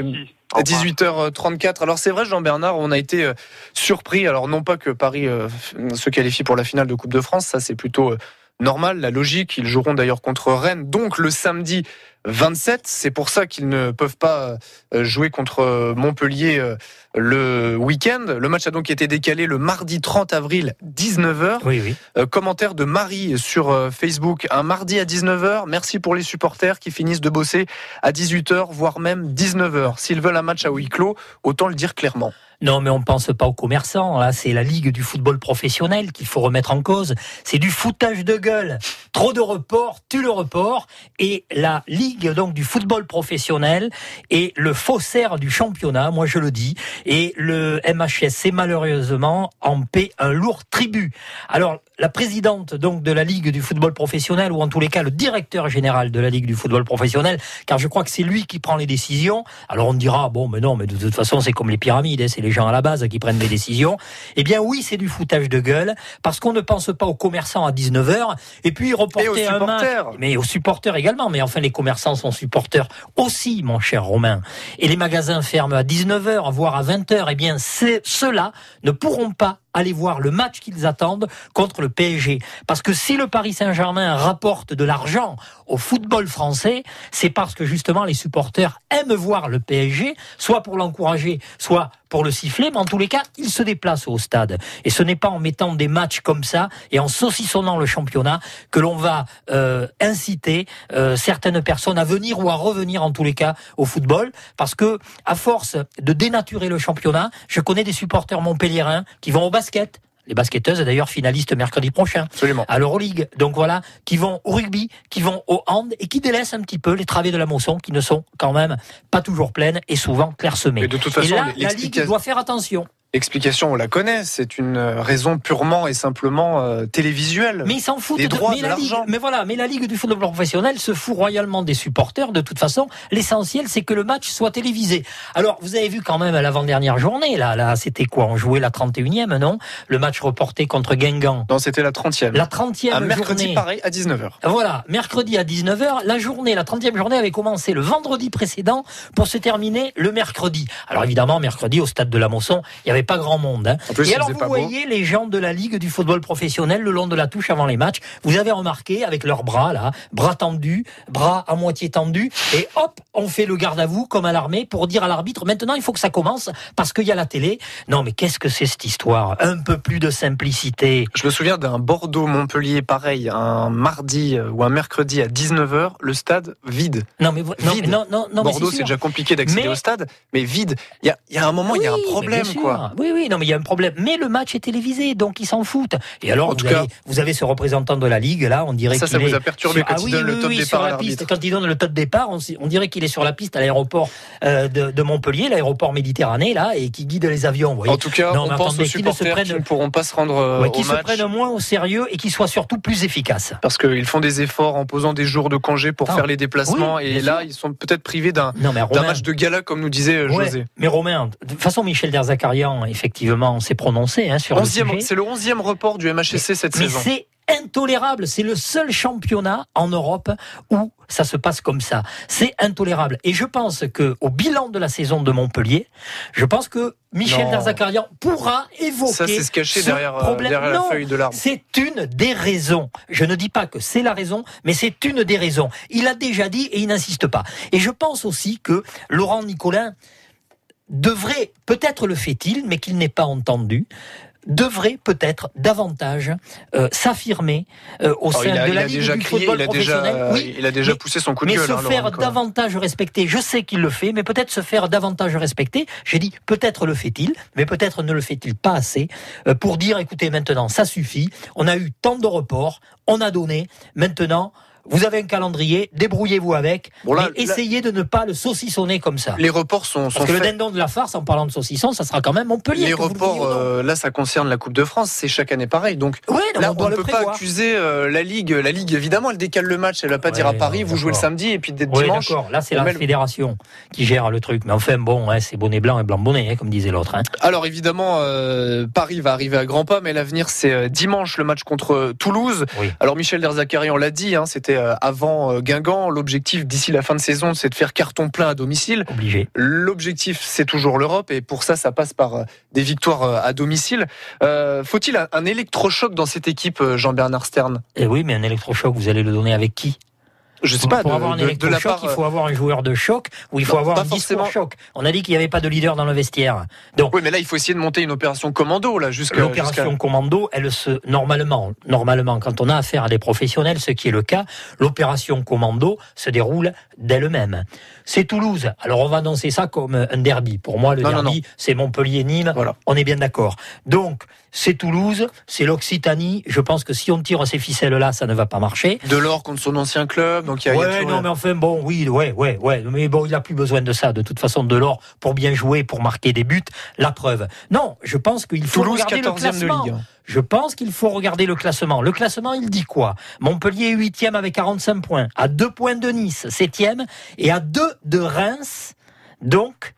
Au À revoir. 18h34. Alors c'est vrai, Jean-Bernard, on a été euh, surpris. Alors non pas que Paris euh, se qualifie pour la finale de Coupe de France, ça c'est plutôt euh, normal, la logique. Ils joueront d'ailleurs contre Rennes, donc le samedi 27. C'est pour ça qu'ils ne peuvent pas euh, jouer contre euh, Montpellier euh, le week-end. Le match a donc été décalé le mardi 30 avril 19h. Oui, oui. Euh, commentaire de Marie sur Facebook. Un mardi à 19h. Merci pour les supporters qui finissent de bosser à 18h, voire même 19h. S'ils veulent un match à huis clos, autant le dire clairement. Non, mais on pense pas aux commerçants. Là, c'est la ligue du football professionnel qu'il faut remettre en cause. C'est du foutage de gueule. Trop de reports, tue le report. Et la ligue donc du football professionnel est le faussaire du championnat. Moi, je le dis. Et le MHSC malheureusement en paie un lourd tribut. Alors, la présidente donc de la ligue du football professionnel, ou en tous les cas le directeur général de la ligue du football professionnel, car je crois que c'est lui qui prend les décisions. Alors on dira bon, mais non, mais de toute façon c'est comme les pyramides, hein, c'est les gens à la base qui prennent les décisions. Eh bien oui, c'est du foutage de gueule, parce qu'on ne pense pas aux commerçants à 19h, et puis reporter Et aux un match, supporters. mais aux supporters également. Mais enfin, les commerçants sont supporters aussi, mon cher Romain. Et les magasins ferment à 19h, voire à 20h. Eh bien, ceux-là ne pourront pas aller voir le match qu'ils attendent contre le PSG. Parce que si le Paris Saint-Germain rapporte de l'argent au football français, c'est parce que justement les supporters aiment voir le PSG, soit pour l'encourager, soit pour le siffler, mais en tous les cas, ils se déplacent au stade. Et ce n'est pas en mettant des matchs comme ça et en saucissonnant le championnat que l'on va euh, inciter euh, certaines personnes à venir ou à revenir en tous les cas au football, parce que à force de dénaturer le championnat, je connais des supporters montpelliérains qui vont au basket, les basketteuses d'ailleurs finalistes mercredi prochain Absolument. à l'Euroleague. Donc voilà, qui vont au rugby, qui vont au hand et qui délaissent un petit peu les travées de la Mosson qui ne sont quand même pas toujours pleines et souvent clairsemées. Mais de toute et façon, là, la Ligue doit faire attention. L'explication, on la connaît, c'est une euh, raison purement et simplement euh, télévisuelle. Mais ils s'en foutent. Des de- droits, mais, de la Ligue, l'argent. mais voilà, mais la Ligue du football professionnel se fout royalement des supporters. De toute façon, l'essentiel, c'est que le match soit télévisé. Alors, vous avez vu quand même à l'avant-dernière journée, là, là, c'était quoi? On jouait la 31e, non? Le match reporté contre Guingamp. Non, c'était la 30e. La 30e Un mercredi pareil à 19h. Voilà, mercredi à 19h, la journée, la 30e journée avait commencé le vendredi précédent pour se terminer le mercredi. Alors évidemment, mercredi au stade de la Mosson, il n'y avait pas grand monde. hein. Plus, Et alors vous beau. voyez les gens de la Ligue du football professionnel le long de la touche avant les matchs, vous avez remarqué avec leurs bras là, bras tendus, bras à moitié tendus, et hop, on fait le garde à vous comme à l'armée pour dire à l'arbitre, maintenant il faut que ça commence parce qu'il y a la télé. Non mais qu'est-ce que c'est cette histoire? Un peu plus de simplicité. Je me souviens d'un Bordeaux-Montpellier pareil, un mardi euh, ou un mercredi à 19h, le stade vide. Non mais, vo- non, Vide. mais non, non, Bordeaux, c'est déjà compliqué d'accéder Mais- au stade, mais vide. Il y a, y a un moment, il y a un problème, quoi. Oui, oui, non, mais il y a un problème. Mais le match est télévisé, donc ils s'en foutent. Et alors, En vous, tout avez, cas- vous avez ce représentant de la Ligue, là, on dirait Ça, ça vous a perturbé quand ah il oui, donne le top départ à l'arbitre. Quand il donne le top départ, on dirait qu'il est sur la piste à l'aéroport euh, de, de Montpellier, l'aéroport Méditerranée, là, et qui guide les avions. Vous voyez. En tout cas, Non, on pense attendez, aux supporters prennent- qui ne pourront pas se rendre euh, Ouais, au qui se prennent moins au sérieux et qui soient surtout plus efficaces. Parce qu'ils font des efforts en posant des jours de congé pour Ah, faire les déplacements. oui, et là, sûr. ils sont peut-être privés d'un match de gala, comme nous disait euh, ouais, José. mais Romain, de toute façon, Michel Derzakarian, effectivement, s'est prononcé hein, sur le Onzième- sujet. C'est le 11e report du MHSC cette Mais saison. c'est intolérable. C'est le seul championnat en Europe où ça se passe comme ça. C'est intolérable. Et je pense que au bilan de la saison de Montpellier, je pense que Michel Non. Derzakarian pourra évoquer Ça, c'est se cacher ce derrière, euh, problème. derrière la Non, feuille de l'arbre. C'est une des raisons. Je ne dis pas que c'est la raison, mais c'est une des raisons. Il a déjà dit et il n'insiste pas. Et je pense aussi que Laurent Nicolin devrait, peut-être le fait-il, mais qu'il n'est pas entendu, devrait peut-être davantage euh, s'affirmer euh, au Oh, sein a, de la Ligue déjà du crié, football il a déjà, professionnel. Oui, il a déjà mais- poussé son coup de mais gueule. se hein, faire davantage respecter, je sais qu'il le fait, mais peut-être se faire davantage respecter. J'ai dit peut-être le fait-il, mais peut-être ne le fait-il pas assez euh, pour dire écoutez maintenant ça suffit. On a eu tant de reports, on a donné. Maintenant vous avez un calendrier, débrouillez-vous avec, Bon, là- mais essayez de ne pas le saucissonner comme ça. Les reports sont, sont Parce que le dindon de la farce, en parlant de saucisson, ça sera quand même Montpellier. Les le reports, euh, là, ça concerne la Coupe de France. C'est chaque année pareil. Donc Ouais, non, là, on on ne peut pas accuser euh, la Ligue. La Ligue, évidemment, elle décale le match. Elle va pas dire à Ouais, Paris, vous jouez le samedi et puis dès Oui, dimanche. Là, c'est on la fédération qui gère le truc. Mais enfin, bon, hein, c'est bonnet blanc et blanc bonnet, hein, comme disait l'autre. hein. Alors évidemment, euh, Paris va arriver à grands pas, mais l'avenir c'est dimanche le match contre Toulouse. Oui. Alors Michel Derzakarian l'a dit, hein, c'était euh, avant euh, Guingamp. L'objectif d'ici la fin de saison, c'est de faire carton plein à domicile. Obligé. L'objectif, c'est toujours l'Europe, et pour ça, ça passe par euh, des victoires à domicile. Euh, Faut-il un, électrochoc dans cette équipe, Jean-Bernard Stern? Eh oui, mais un électrochoc, vous allez le donner avec qui? Je sais pas. Pour de- avoir un de- de la électrochoc, part, il faut avoir un joueur de choc ou il faut Non, avoir un forcément. choc. On a dit qu'il n'y avait pas de leader dans le vestiaire. Donc, Oui, mais là, il faut essayer de monter une opération commando là, jusqu'à l'opération commando, elle se normalement, normalement, quand on a affaire à des professionnels, ce qui est le cas, l'opération commando se déroule d'elle-même. C'est Toulouse. Alors on va annoncer ça comme un derby. Pour moi, le Non, derby, c'est Montpellier-Nîmes. Voilà. On est bien d'accord. Donc, c'est Toulouse, c'est l'Occitanie. Je pense que si on tire ces ficelles-là, ça ne va pas marcher. Delors contre son ancien club, donc il y a Ouais, non, mais enfin, bon, oui, ouais, ouais, ouais. Mais bon, il a plus besoin de ça. De toute façon, de l'or pour bien jouer, pour marquer des buts, la preuve. Non, je pense qu'il faut Toulouse, regarder le 14e de classement. Ligue. Je pense qu'il faut regarder le classement. Le classement, il dit quoi? Montpellier est huitième avec 45 points, à deux points de Nice, septième, et à deux de Reims, donc,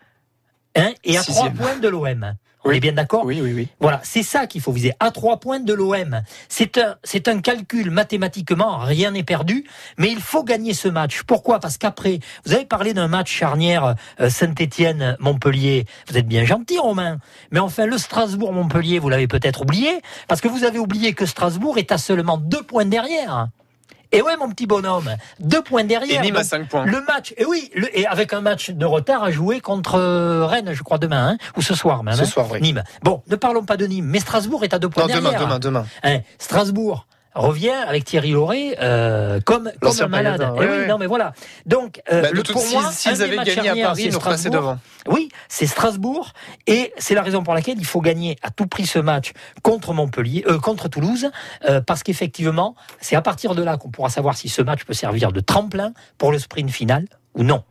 hein, et à trois Sixième. points de l'OM. On est bien d'accord Oui, oui, oui. Voilà, c'est ça qu'il faut viser. À trois points de l'OM. C'est un, c'est un calcul mathématiquement, rien n'est perdu, mais il faut gagner ce match. Pourquoi? Parce qu'après, vous avez parlé d'un match charnière euh, Saint-Étienne-Montpellier. Vous êtes bien gentil, Romain. Mais enfin, le Strasbourg-Montpellier, vous l'avez peut-être oublié, parce que vous avez oublié que Strasbourg est à seulement deux points derrière. Et ouais, mon petit bonhomme, deux points derrière. Et Nîmes à 5 points. Le match, et oui, le- et avec un match de retard à jouer contre euh, Rennes, je crois demain, hein, ou ce soir même. Ce hein, soir, oui. Nîmes. Bon, ne parlons pas de Nîmes, mais Strasbourg est à deux points Non, demain, demain, demain. Hein, Strasbourg revient avec Thierry Lauré euh, comme, un malade. Eh oui, ouais. non mais voilà. Donc euh, Bah, de le, pour moi, s'ils des avaient gagné à Paris, nous passaient Strasbourg. devant. Oui, c'est Strasbourg et c'est la raison pour laquelle il faut gagner à tout prix ce match contre Montpellier, euh, contre Toulouse, parce qu'effectivement, c'est à partir de là qu'on pourra savoir si ce match peut servir de tremplin pour le sprint final ou non.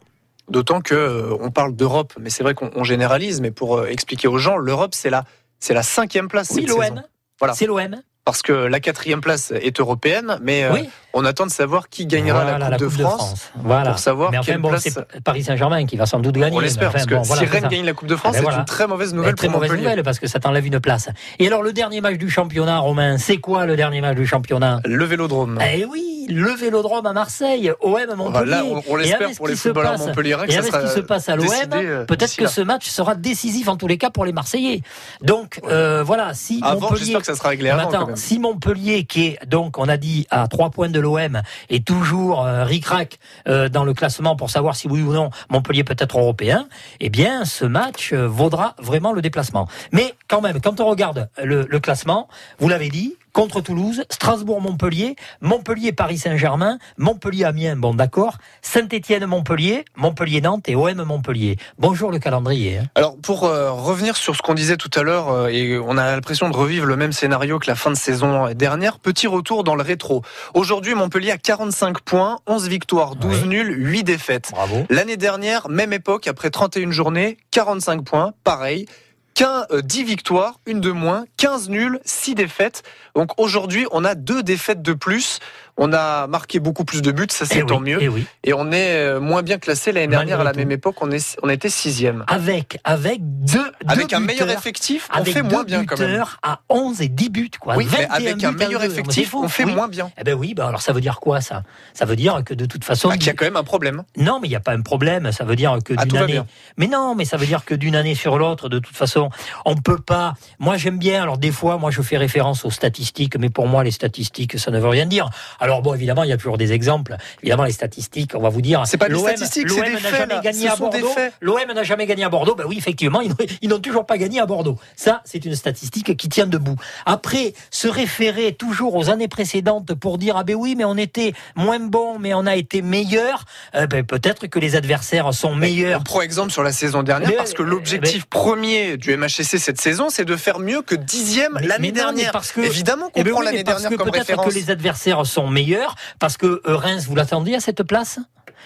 D'autant que on parle d'Europe, mais c'est vrai qu'on on généralise. Mais pour expliquer aux gens, l'Europe c'est la c'est la cinquième place. Oui, l'OM. Voilà. C'est l'OM. Parce que la quatrième place est européenne, mais euh, on attend de savoir qui gagnera Voilà, la, coupe de France. Voilà. pour savoir Mais enfin, quelle bon, place- c'est Paris Saint-Germain qui va sans doute gagner. On l'espère, parce que bon, voilà, si Rennes ça. gagne la Coupe de France, Eh ben c'est voilà. une très mauvaise nouvelle très pour mauvaise Montpellier. nouvelle parce que ça t'enlève une place. Et alors le dernier match du championnat, Romain, c'est quoi le dernier match du championnat? Le Vélodrome. Eh oui, le Vélodrome à Marseille, OM Montpellier. Là, on, on l'espère pour les footballeurs montpelliérains Et avec ce qui se passe à l'OM, euh, peut-être que ce match sera décisif en tous les cas pour les Marseillais. Donc euh, voilà, si Avant, j'espère que ça sera réglé avant. Même. si Montpellier, qui est donc, on a dit, à trois points de l'OM, est toujours euh, ric-rac euh, dans le classement pour savoir si oui ou non Montpellier peut être européen, eh bien, ce match euh, vaudra vraiment le déplacement. Mais quand même, quand on regarde le classement, vous l'avez dit, contre Toulouse, Strasbourg-Montpellier, Montpellier-Paris-Saint-Germain, Montpellier-Amiens, bon d'accord, Saint-Étienne-Montpellier, Montpellier-Nantes et OM-Montpellier. Bonjour le calendrier. hein. Alors pour euh, revenir sur ce qu'on disait tout à l'heure, euh, et on a l'impression de revivre le même scénario que la fin de saison dernière, petit retour dans le rétro. Aujourd'hui, Montpellier a 45 points, 11 victoires, 12 Ouais. nuls, 8 défaites. Bravo. L'année dernière, même époque, après 31 journées, 45 points, pareil. 15, euh, 10 victoires, une de moins, 15 nuls, 6 défaites. Donc aujourd'hui, on a deux défaites de plus. On a marqué beaucoup plus de buts, ça c'est Eh tant oui, mieux. eh oui. Et on est euh, moins bien classé l'année dernière à la même époque, on, est, on était sixième. Avec, avec deux, Avec deux un meilleur buteurs, effectif, on fait moins bien quand même. à 11 et 10 buts, quoi. Oui, mais 21 avec un meilleur effectif, on fait oui. moins bien. Eh ben oui, ben alors ça veut dire quoi ça? Ça veut dire que de toute façon, Ah, qu'il y a quand même un problème. non, mais il n'y a pas un problème. Ça veut dire que Ah, d'une année, mais non, mais ça veut dire que d'une année sur l'autre, de toute façon, on peut pas. Moi, j'aime bien. Alors des fois, moi, je fais référence aux statistiques, mais pour moi, les statistiques, ça ne veut rien dire. Alors bon, évidemment, il y a toujours des exemples. Évidemment, les statistiques, on va vous dire. C'est pas des statistiques, c'est l'OM des n'a faits, jamais là. gagné Ce à sont des Bordeaux. faits. L'OM n'a jamais gagné à Bordeaux. Ben oui, effectivement, ils n'ont- toujours pas gagné à Bordeaux. Ça, c'est une statistique qui tient debout. Après, se référer toujours aux années précédentes pour dire ah ben oui, mais on était moins bon, mais on a été meilleur. euh, ben, peut-être que les adversaires sont meilleurs. On prend exemple sur la saison dernière Mais- parce que l'objectif mais- premier du MHSC cette saison, c'est de faire mieux que dixième l'année dernière. parce que- Évidemment qu'on Eh ben prend oui, l'année dernière que comme peut-être que les adversaires sont meilleurs, parce que euh, Reims, vous l'attendiez à cette place?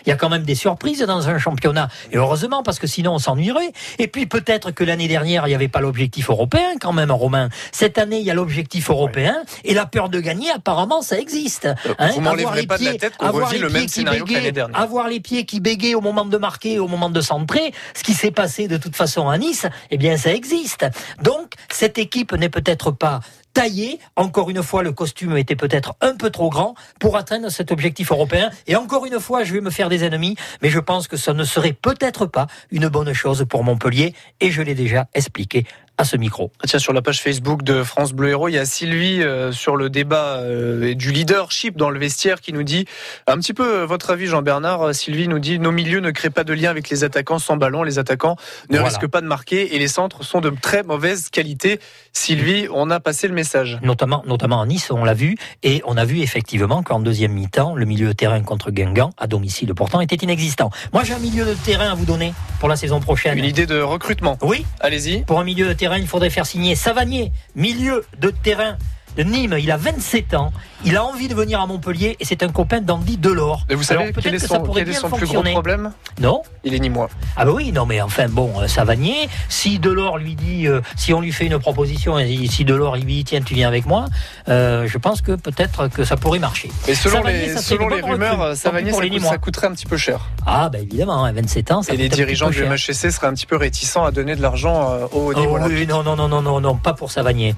Il y a quand même des surprises dans un championnat. Et heureusement, parce que sinon on s'ennuierait. Et puis peut-être que l'année dernière, il n'y avait pas l'objectif européen quand même, Romain. Cette année, il y a l'objectif européen. Et la peur de gagner, apparemment, ça existe. Euh, Hein, vous avoir m'enlèverez les pas de la pieds- tête qu'on revit le pieds même qui scénario l'année dernière. Avoir les pieds qui bégayent au moment de marquer, au moment de centrer, ce qui s'est passé de toute façon à Nice, eh bien ça existe. Donc cette équipe n'est peut-être pas taillée. Encore une fois, le costume était peut-être un peu trop grand pour atteindre cet objectif européen. Et encore une fois, je vais me faire des ennemis, mais je pense que ça ne serait peut-être pas une bonne chose pour Montpellier. Et je l'ai déjà expliqué à ce micro. Ah, Tiens, sur la page Facebook de France Bleu Héros, il y a Sylvie euh, sur le débat euh, du leadership dans le vestiaire qui nous dit un petit peu euh, votre avis, Jean-Bernard. Sylvie nous dit nos milieux ne créent pas de lien avec les attaquants sans ballon. Les attaquants ne Voilà. risquent pas de marquer et les centres sont de très mauvaise qualité. Sylvie, on a passé le message. Notamment, notamment à Nice, on l'a vu. Et on a vu effectivement qu'en deuxième mi-temps, le milieu de terrain contre Guingamp, à domicile pourtant, était inexistant. Moi, j'ai un milieu de terrain à vous donner pour la saison prochaine. Une idée de recrutement. Oui, Allez-y. Pour un milieu de terrain, il faudrait faire signer Savanier, milieu de terrain. De Nîmes. Il a 27 ans. Il a envie de venir à Montpellier et c'est un copain d'Andy Delors. Et vous savez quel peut-être est que son, ça pourrait quel est son plus gros problème? Non Il est ni moi. Ah bah oui, non mais enfin bon, euh, Savanier, si Delors lui dit, euh, si on lui fait une proposition et si Delors il lui dit tiens tu viens avec moi, euh, je pense que peut-être que ça pourrait marcher. Et selon Savanier, les, ça selon rumeurs, Savanier, pour ça, coûte- Nîmois. ça coûterait un petit peu cher. Ah bah évidemment, hein, 27 ans, ça Et les dirigeants du. MHSC seraient un petit peu réticents à donner de l'argent euh, au haut Oh oui, non, non, non, non, non, non, pas pour Savanier.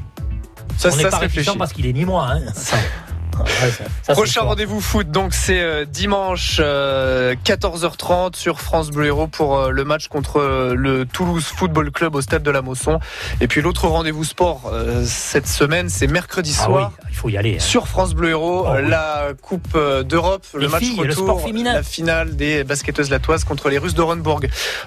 Ça, on n'est pas réfléchit. parce qu'il est ni moi. Hein. [LAUGHS] Ça- Prochain rendez-vous foot, donc c'est euh, dimanche euh, 14h30 sur France Bleu Héros pour euh, le match contre euh, le Toulouse Football Club au stade de la Mosson. Et puis l'autre rendez-vous sport euh, cette semaine, c'est mercredi Ah soir. oui, il faut y aller. hein. Sur France Bleu Héros, Oh oui. la Coupe euh, d'Europe, le match filles, retour, la finale des basketteuses latoises contre les Russes d'Orenbourg.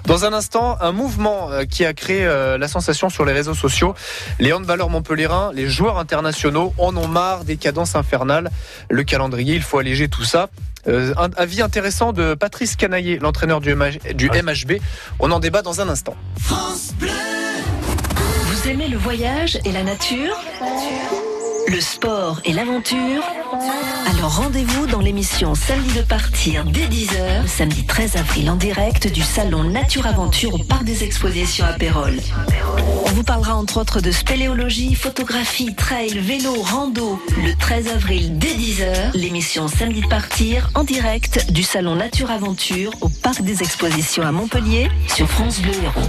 Dans un instant, un mouvement euh, qui a créé euh, la sensation sur les réseaux sociaux. Les handballeurs montpelliérains, les joueurs internationaux en ont marre des cadences infernales. Le calendrier, il faut alléger tout ça. Euh, un avis intéressant de Patrice Canaillé, l'entraîneur du, MH du MHB. On en débat dans un instant. Vous aimez le voyage et la nature? Le sport et l'aventure Alors rendez-vous dans l'émission Samedi de partir dès 10h, le samedi 13 avril en direct du salon Nature Aventure au Parc des Expositions à Pérol. On vous parlera entre autres de spéléologie, photographie, trail, vélo, rando. Le 13 avril dès 10h, l'émission Samedi de partir en direct du salon Nature Aventure au Parc des Expositions à Montpellier sur France Bleu Héros.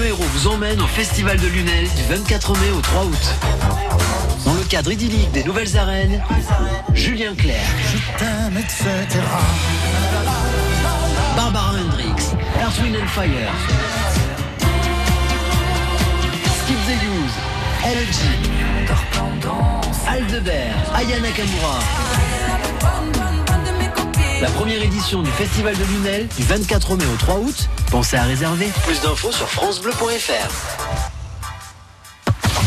Bleu Héros vous emmène au Festival de Lunel du 24 mai au 3 août. Dans le cadre idyllique des nouvelles arènes, Julien Clerc, Barbara Hendricks, Earth, Wind and Fire, Skip the Use, LG, Aldebert, Aya Nakamura. La première édition du Festival de Lunel du 24 mai au 3 août. Pensez à réserver. Plus d'infos sur francebleu.fr.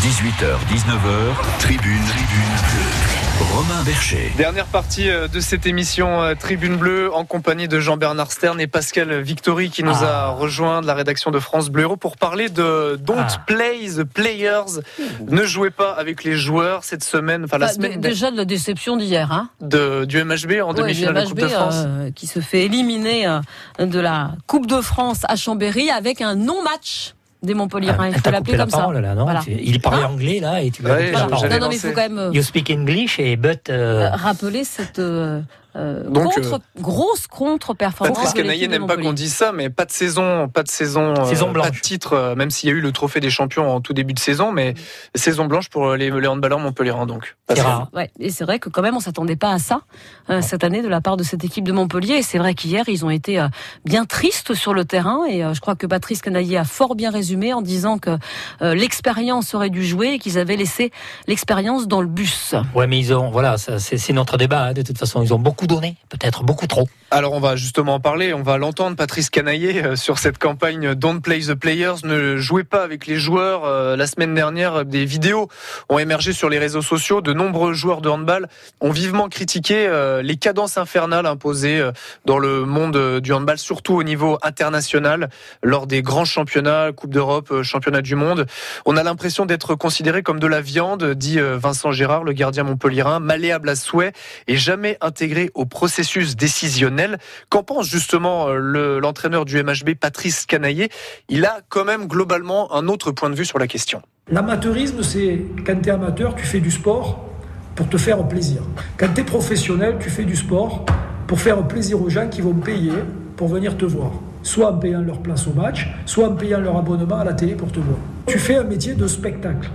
18h, 19h, tribune, tribune bleue. Romain Bercher. Dernière partie euh, de cette émission euh, Tribune Bleue en compagnie de Jean-Bernard Stern et Pascal Victory qui nous Ah. a rejoint de la rédaction de France Bleu Héros pour parler de Don't Ah. Play the Players. Ne jouez pas avec les joueurs cette semaine, enfin la Bah, semaine dé- déjà de la déception d'hier, hein. de, du MHB en Ouais, demi-finale de du Coupe de MHB, France. euh, qui se fait éliminer de la Coupe de France à Chambéry avec un non-match des Montpellierins. Il Ah, faut T'as l'appeler la comme ça. parole là, non Voilà. Il parlait Hein anglais là et tu Ouais, parole. Non, non, mais il faut quand même euh, You speak English et but. euh, euh, rappeler cette euh, euh, Donc, contre, grosse contre-performance. Patrice Canaillé n'aime pas qu'on dise ça, mais pas de saison, pas de saison, euh, Saison pas blanche. de titre, euh, même s'il y a eu le trophée des champions en tout début de saison, mais saison blanche pour les, les handballeurs montpelliérains donc. c'est rare. Ouais, et c'est vrai que quand même on s'attendait pas à ça euh, cette année de la part de cette équipe de Montpellier. Et c'est vrai qu'hier ils ont été euh, bien tristes sur le terrain. Et euh, je crois que Patrice Canaillé a fort bien résumé en disant que euh, l'expérience aurait dû jouer et qu'ils avaient laissé l'expérience dans le bus. Ouais, mais ils ont, voilà, c'est notre débat. hein, de toute façon, ils ont beaucoup donné, peut-être beaucoup trop. Alors on va justement en parler, on va l'entendre Patrice Canaillé euh, sur cette campagne Don't Play the Players, ne jouez pas avec les joueurs. Euh, La semaine dernière, des vidéos ont émergé sur les réseaux sociaux. De nombreux joueurs de handball ont vivement critiqué euh, les cadences infernales imposées dans le monde du handball, surtout au niveau international, lors des grands championnats, Coupe d'Europe, Championnat du monde. On a l'impression d'être considéré comme de la viande, dit Vincent Gérard, le gardien montpellierin, malléable à souhait et jamais intégré au processus décisionnel. Qu'en pense justement euh, le- l'entraîneur du MHB, Patrice Canaillé? Il a quand même globalement un autre point de vue sur la question. L'amateurisme, c'est quand tu es amateur, tu fais du sport pour te faire plaisir. Quand tu es professionnel, tu fais du sport pour faire plaisir aux gens qui vont payer pour venir te voir. Soit en payant leur place au match, soit en payant leur abonnement à la télé pour te voir. Tu fais un métier de spectacle.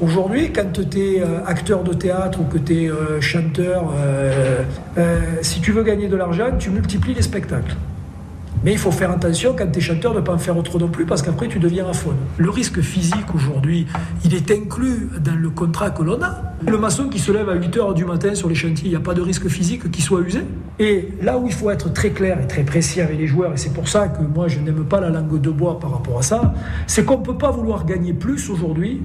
Aujourd'hui, quand tu es acteur de théâtre ou que tu es chanteur, euh, euh, si tu veux gagner de l'argent, tu multiplies les spectacles. Mais il faut faire attention quand tu es chanteur de ne pas en faire trop non plus parce qu'après tu deviens aphone. Le risque physique aujourd'hui, il est inclus dans le contrat que l'on a. Le maçon qui se lève à 8h du matin sur les chantiers, il n'y a pas de risque physique qui soit usé. Et là où il faut être très clair et très précis avec les joueurs, et c'est pour ça que moi je n'aime pas la langue de bois par rapport à ça, c'est qu'on ne peut pas vouloir gagner plus aujourd'hui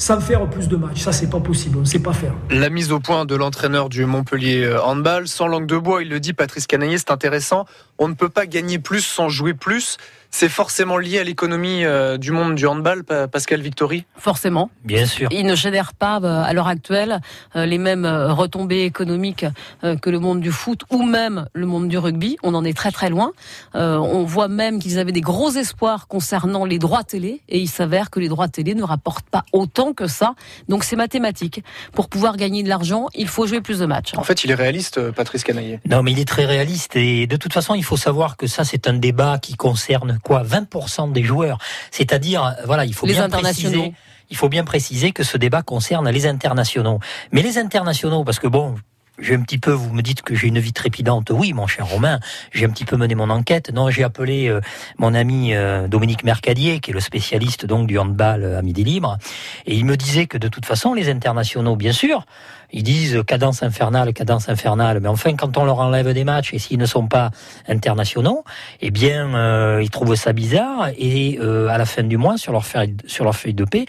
sans faire plus de matchs. Ça, c'est pas possible, on ne sait pas faire. La mise au point de l'entraîneur du Montpellier euh, Handball, sans langue de bois, il le dit, Patrice Canaillé, c'est intéressant. On ne peut pas gagner plus sans jouer plus. C'est forcément lié à l'économie euh, du monde du handball, Pa- Pascal Victory Forcément. Bien sûr. Il ne génère pas euh, à l'heure actuelle euh, les mêmes retombées économiques que le monde du foot ou même le monde du rugby. On en est très très loin. On voit même qu'ils avaient des gros espoirs concernant les droits télé et il s'avère que les droits télé ne rapportent pas autant que ça. Donc c'est mathématique. Pour pouvoir gagner de l'argent, il faut jouer plus de matchs. En fait, il est réaliste, Patrice Canaillé. Non, mais il est très réaliste et de toute façon, il faut savoir que ça, c'est un débat qui concerne quoi? 20% des joueurs. C'est-à-dire, voilà, il faut Les bien préciser. Il faut bien préciser que ce débat concerne les internationaux. Mais les internationaux, parce que bon, j'ai un petit peu, vous me dites que j'ai une vie trépidante. Oui, mon cher Romain, j'ai un petit peu mené mon enquête. Non, j'ai appelé euh, mon ami euh, Dominique Mercadier, qui est le spécialiste donc du handball euh, à midi libre, et il me disait que de toute façon, les internationaux, bien sûr, ils disent euh, cadence infernale, cadence infernale, mais enfin, quand on leur enlève des matchs et s'ils ne sont pas internationaux, eh bien, euh, ils trouvent ça bizarre et euh, à la fin du mois, sur leur feuille, sur leur feuille de paix,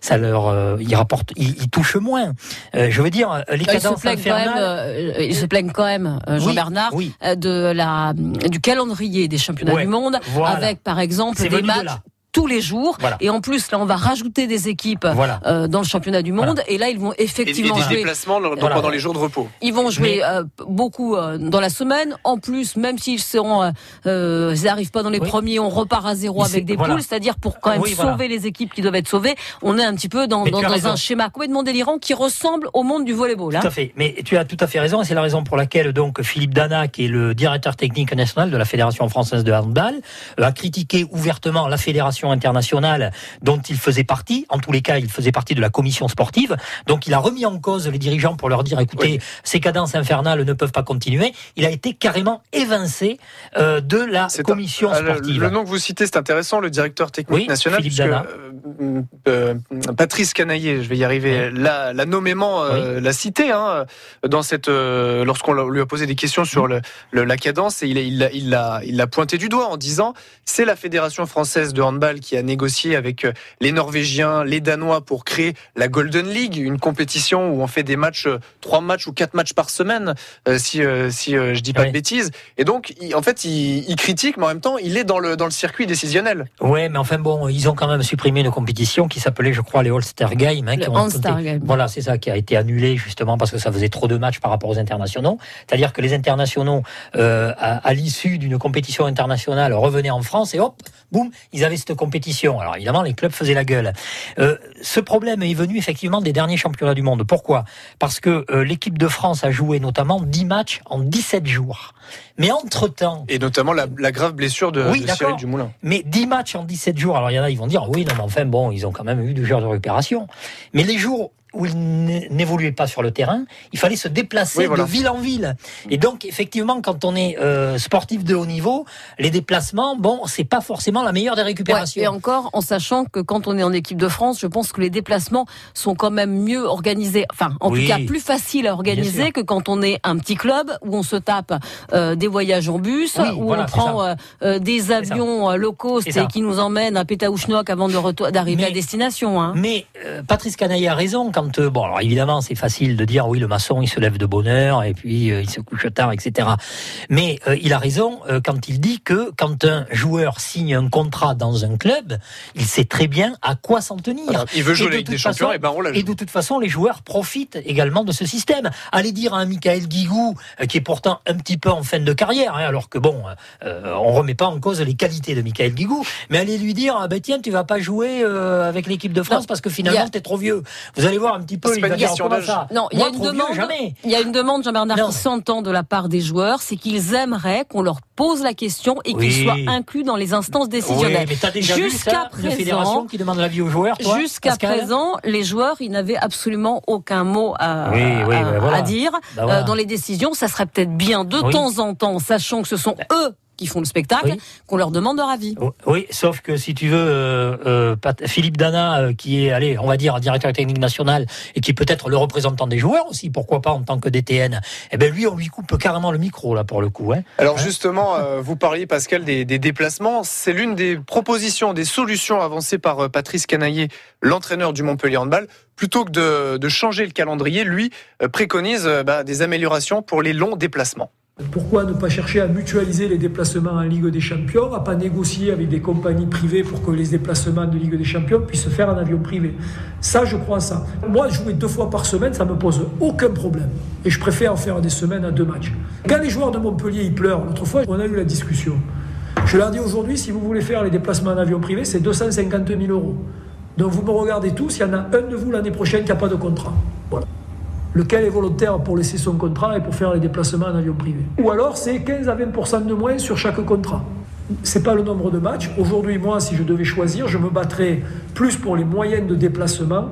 ça leur, euh, ils rapportent, ils, ils touchent moins. Euh, je veux dire, les se cadences infernales. Euh, ils se plaignent quand même, euh, Oui, Jean-Bernard, oui. euh, de la du calendrier des championnats Ouais, du monde, voilà. avec par exemple des de matchs. Tous les jours. Voilà. Et en plus, là, on va rajouter des équipes Voilà. euh, dans le championnat du monde. Et là, ils vont Et, et effectivement des jouer. déplacements donc, Voilà. pendant les jours de repos. Ils vont jouer Mais- euh, beaucoup euh, dans la semaine. En plus, même s'ils seront, euh, euh, ils n'arrivent pas dans les Oui. premiers, on repart à zéro Il avec des voilà. poules. C'est-à-dire pour quand même Oui, voilà. sauver les équipes qui doivent être sauvées. On est un petit peu dans, dans, dans un schéma complètement délirant qui ressemble au monde du volleyball. hein. Tout à fait. Mais tu as tout à fait raison. et C'est la raison pour laquelle donc Philippe Dana, qui est le directeur technique national de la Fédération française de handball, a critiqué ouvertement la fédération internationale dont il faisait partie. En tous les cas, il faisait partie de la commission sportive. Donc, il a remis en cause les dirigeants pour leur dire écoutez, ces cadences infernales ne peuvent pas continuer. Il a été carrément évincé euh, de la commission le- sportive. Le nom que vous citez, c'est intéressant, le directeur technique Oui, national. Philippe puisque, euh, euh, Patrice Canaillé, je vais y arriver, l'a l'a nommément euh, l'a cité hein, dans cette euh, lorsqu'on lui a posé des questions sur le, le- la cadence et il l'a pointé du doigt en disant c'est la fédération française de handball qui a négocié avec euh, les Norvégiens, les Danois pour créer la Golden League, une compétition où on fait des matchs, euh, trois matchs ou quatre matchs par semaine, euh, si si je dis pas Oui. de bêtises. Et donc, en fait, il, il critique, mais en même temps, il est dans le dans le circuit décisionnel. Ouais, mais enfin bon, ils ont quand même supprimé une compétition qui s'appelait, je crois, les All-Star Games. hein, Le qui ont All-Star compté- Games. Voilà, c'est ça qui a été annulé justement parce que ça faisait trop de matchs par rapport aux internationaux. C'est-à-dire que les internationaux, euh, à, à l'issue d'une compétition internationale, revenaient en France et hop, boum, ils avaient cette compétition. Alors évidemment, les clubs faisaient la gueule. Euh, ce problème est venu effectivement des derniers championnats du monde. Pourquoi? Parce que euh, l'équipe de France a joué notamment 10 matchs en 17 jours. Mais entre-temps, Et notamment la, la grave blessure de, Oui, de. Cyril Dumoulin. mais 10 matchs en 17 jours, alors il y en a, ils vont dire, oui, non, mais enfin, bon, ils ont quand même eu deux jours de récupération. Mais les jours où ils n'é- n'évoluaient pas sur le terrain, il fallait se déplacer Oui, voilà. de ville en ville. Et donc, effectivement, quand on est euh, sportif de haut niveau, les déplacements, bon, c'est pas forcément la meilleure des Ouais, récupérations. et encore, en sachant que quand on est en équipe de France, je pense que les déplacements sont quand même mieux organisés. Enfin, en Oui. tout cas, plus faciles à organiser que quand on est un petit club où on se tape euh, des voyages en bus, Oui, où voilà, on prend euh, euh, des avions euh, low cost et qui nous emmènent à Pétaouchnok avant d'arriver à destination. Hein. Mais euh, Patrice Canaille a raison quand euh, bon alors évidemment c'est facile de dire oui le maçon il se lève de bonne heure et puis euh, il se couche tard etc. Mais euh, il a raison quand il dit que quand un joueur signe un contrat dans un club il sait très bien à quoi s'en tenir. Il veut jouer de toute des Champions, et ben on la Et de toute façon, les joueurs profitent également de ce système. Allez dire à un Michael Guigou, qui est pourtant un petit peu en fin de carrière, hein, alors que bon, on remet pas en cause les qualités de Michael Guigou, mais allez lui dire, ah ben tiens, tu vas pas jouer avec l'équipe de France Non, parce que finalement a- t'es trop vieux. Vous allez voir un petit peu, C'est pas une question d'âge. Non, il y a une demande. jamais. Il y a une demande, Jean-Bernard, qui s'entend de la part des joueurs, c'est qu'ils aimeraient qu'on leur pose la question et Oui. qu'ils soient inclus dans les instances Oui, décisionnelles. mais t'as déjà vu Jusqu'à fédération présent, qui demande l'avis aux joueurs, toi, Jusqu'à Pascal présent, les joueurs, ils n'avaient absolument aucun mot à, Oui, oui, à- voilà. à dire voilà. Euh, dans les décisions. Ça serait peut-être bien de Oui. temps en temps, sachant que ce sont eux qui font le spectacle, Oui. qu'on leur demande leur avis. Oui, sauf que si tu veux, euh, euh, Philippe Dana, euh, qui est, allez, on va dire, directeur technique national et qui est peut-être le représentant des joueurs aussi, pourquoi pas en tant que DTN, eh ben lui, on lui coupe carrément le micro là pour le coup. Hein. Alors justement, euh, vous parliez Pascal des, des déplacements. C'est l'une des propositions, des solutions avancées par euh, Patrice Canaillé, l'entraîneur du Montpellier Handball. Plutôt que de, de changer le calendrier, lui euh, préconise euh, bah, des améliorations pour les longs déplacements. Pourquoi ne pas chercher à mutualiser les déplacements en Ligue des Champions, à pas négocier avec des compagnies privées pour que les déplacements de Ligue des Champions puissent se faire en avion privé? Ça, je crois à ça. Moi, jouer deux fois par semaine, ça me pose aucun problème. Et je préfère faire des semaines à deux matchs. Quand les joueurs de Montpellier, ils pleurent, l'autre fois, on a eu la discussion. Je leur dis aujourd'hui, si vous voulez faire les déplacements en avion privé, c'est 250 000 euros. Donc vous me regardez tous, il y en a un de vous l'année prochaine qui n'a pas de contrat. Voilà lequel est volontaire pour laisser son contrat et pour faire les déplacements en avion privé? Ou alors c'est 15 à 20% de moins sur chaque contrat. C'est pas le nombre de matchs. Aujourd'hui, moi, si je devais choisir, je me battrais plus pour les moyennes de déplacement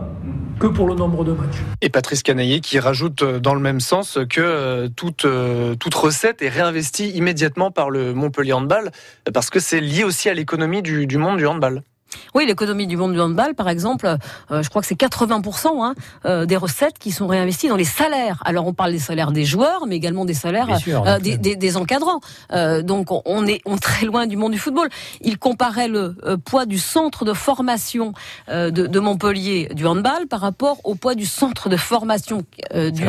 que pour le nombre de matchs. Et Patrice Canaillé qui rajoute euh, dans le même sens que euh, toute, euh, toute recette est réinvestie immédiatement par le Montpellier Handball parce que c'est lié aussi à l'économie du, du monde du handball. Oui, l'économie du monde du handball, par exemple, euh, je crois que c'est 80% hein, euh, des recettes qui sont réinvesties dans les salaires. Alors on parle des salaires des joueurs, mais également des salaires euh, des, des, des, encadrants. donc on est, on très loin du monde du football. Il comparait le poids du centre de formation de, de, Montpellier du handball par rapport au poids du centre de formation du, du,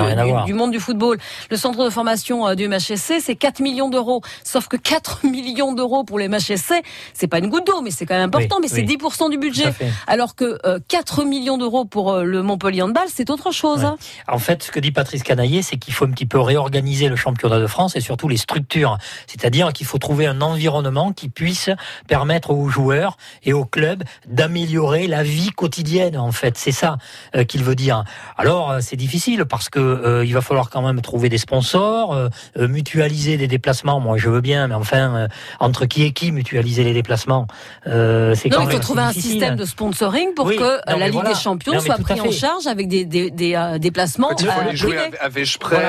du, monde du football. Le centre de formation du MHSC, c'est 4 millions d'euros. Sauf que 4 [LAUGHS] millions d'euros pour les MHSC, c'est pas une goutte d'eau, mais c'est quand même important. mais c'est 10% du budget. Alors que 4 euh, millions d'euros pour euh, le Montpellier Handball, c'est autre chose. Hein. En fait, ce que dit Patrice Canaillé, c'est qu'il faut un petit peu réorganiser le championnat de France et surtout les structures. C'est-à-dire qu'il faut trouver un environnement qui puisse permettre aux joueurs et aux clubs d'améliorer la vie quotidienne, en fait. C'est ça euh, qu'il veut dire. Alors, c'est difficile parce que il va falloir quand même trouver des sponsors, mutualiser des déplacements. Moi, je veux bien, mais enfin, entre qui et qui mutualiser les déplacements C'est quand même trouver un système de sponsoring pour que euh, la Ligue des Champions soit prise en charge avec des, des, des euh, déplacements. Il faut les jouer avec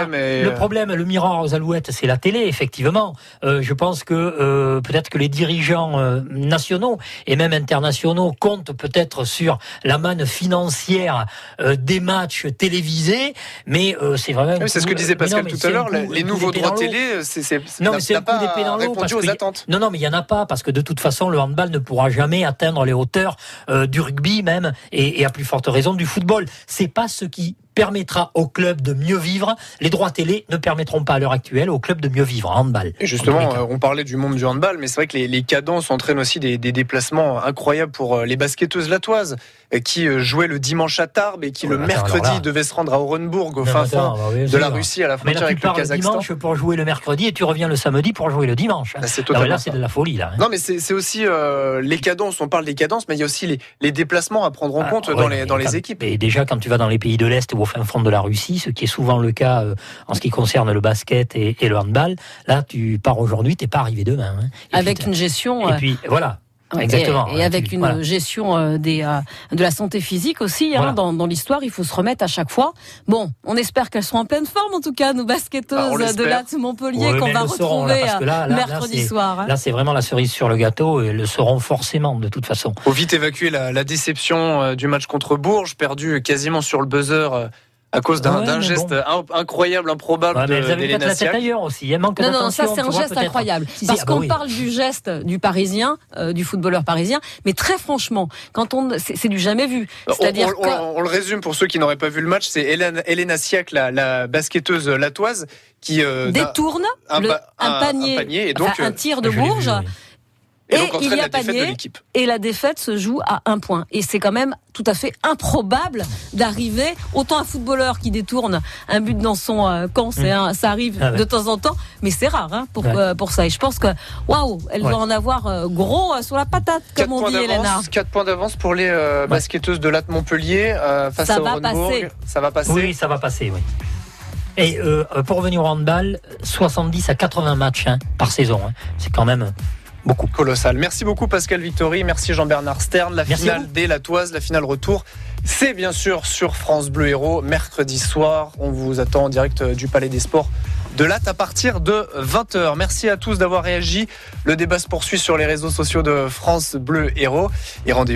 mais Le euh, problème, le miroir aux alouettes, c'est la télé, effectivement. Euh, je pense que euh, peut-être que les dirigeants nationaux et même internationaux comptent peut-être sur la manne financière des matchs télévisés, mais c'est vraiment. c'est ce que disait Pascal tout à l'heure. Les nouveaux droits télé, c'est non, mais c'est un coup d'épée dans l'eau aux attentes. Non, non, mais il y en a pas parce que de toute façon, le handball ne pourra jamais atteindre les hauteurs euh, du rugby même et, et, à plus forte raison du football. C'est pas ce qui permettra au club de mieux vivre. Les droits télé ne permettront pas à l'heure actuelle au club de mieux vivre en handball. Et justement, euh, on parlait du monde du handball, mais c'est vrai que les, les, cadences entraînent aussi des, des, déplacements incroyables pour euh, les basketteuses latoises euh, qui jouaient le dimanche à Tarbes et qui le mercredi devaient se rendre à Orenbourg au fin fond bah de la Russie à la frontière avec le Kazakhstan. Le dimanche pour jouer le mercredi et tu reviens le samedi pour jouer le dimanche. Ah, c'est là, c'est de la folie là. Hein. Non mais c'est aussi euh, les cadences, on parle des cadences, mais il y a aussi les, les déplacements à prendre en ah, compte dans les, dans les équipes. Et déjà quand tu vas dans les pays de l'Est ou au fin fond de la Russie, ce qui est souvent le cas euh, en ce qui concerne le basket et, le handball. Là, tu pars aujourd'hui, t'es pas arrivé demain. Hein. Avec une gestion. Et puis voilà. Exactement. Et, avec une gestion euh, des, de la santé physique aussi. Hein, dans, dans l'histoire, il faut se remettre à chaque fois. Bon, on espère qu'elles seront en pleine forme, en tout cas, nos basketteuses bah, de la Montpellier, qu'on va retrouver mercredi soir. Hein. Là, c'est vraiment la cerise sur le gâteau et le seront forcément, de toute façon. Faut vite évacuer la, la déception du match contre Bourges, perdu quasiment sur le buzzer à cause d'un geste incroyable, improbable ouais, de d'Elena Siak. ailleurs aussi. Il manque non, non, ça c'est un geste incroyable. Parce ah bah qu'on parle du geste du Parisien, euh, du footballeur parisien, mais très franchement, quand on, c'est du jamais vu. C'est-à-dire on, on, on, le résume pour ceux qui n'auraient pas vu le match, c'est Elena Siak, la, la basketteuse latoise, qui euh, détourne un, le, un, panier, un, panier, et donc enfin, un tir de Bourges. Et, il y a panier, et la défaite se joue à un point. Et c'est quand même tout à fait improbable d'arriver autant un footballeur qui détourne un but dans son euh, camp, mm. ça arrive ah de temps en temps, mais c'est rare hein, pour euh, pour ça. Et je pense que waouh, elle va en avoir euh, gros sur la patate, comme on dit, Elena. 4 points d'avance pour les basketteuses de Latte Montpellier face ça à va passer. Ça va passer. Oui, ça va passer. Oui. Et pour revenir au handball, 70 à 80 matchs hein, par saison, hein. c'est quand même beaucoup. Colossal. Merci beaucoup Pascal Victory, merci Jean-Bernard Stern. La finale dès la toise, la finale retour. C'est bien sûr sur France Bleu Héros, mercredi soir. On vous attend en direct du Palais des Sports de là à partir de 20h. Merci à tous d'avoir réagi. Le débat se poursuit sur les réseaux sociaux de France Bleu Héros. Et rendez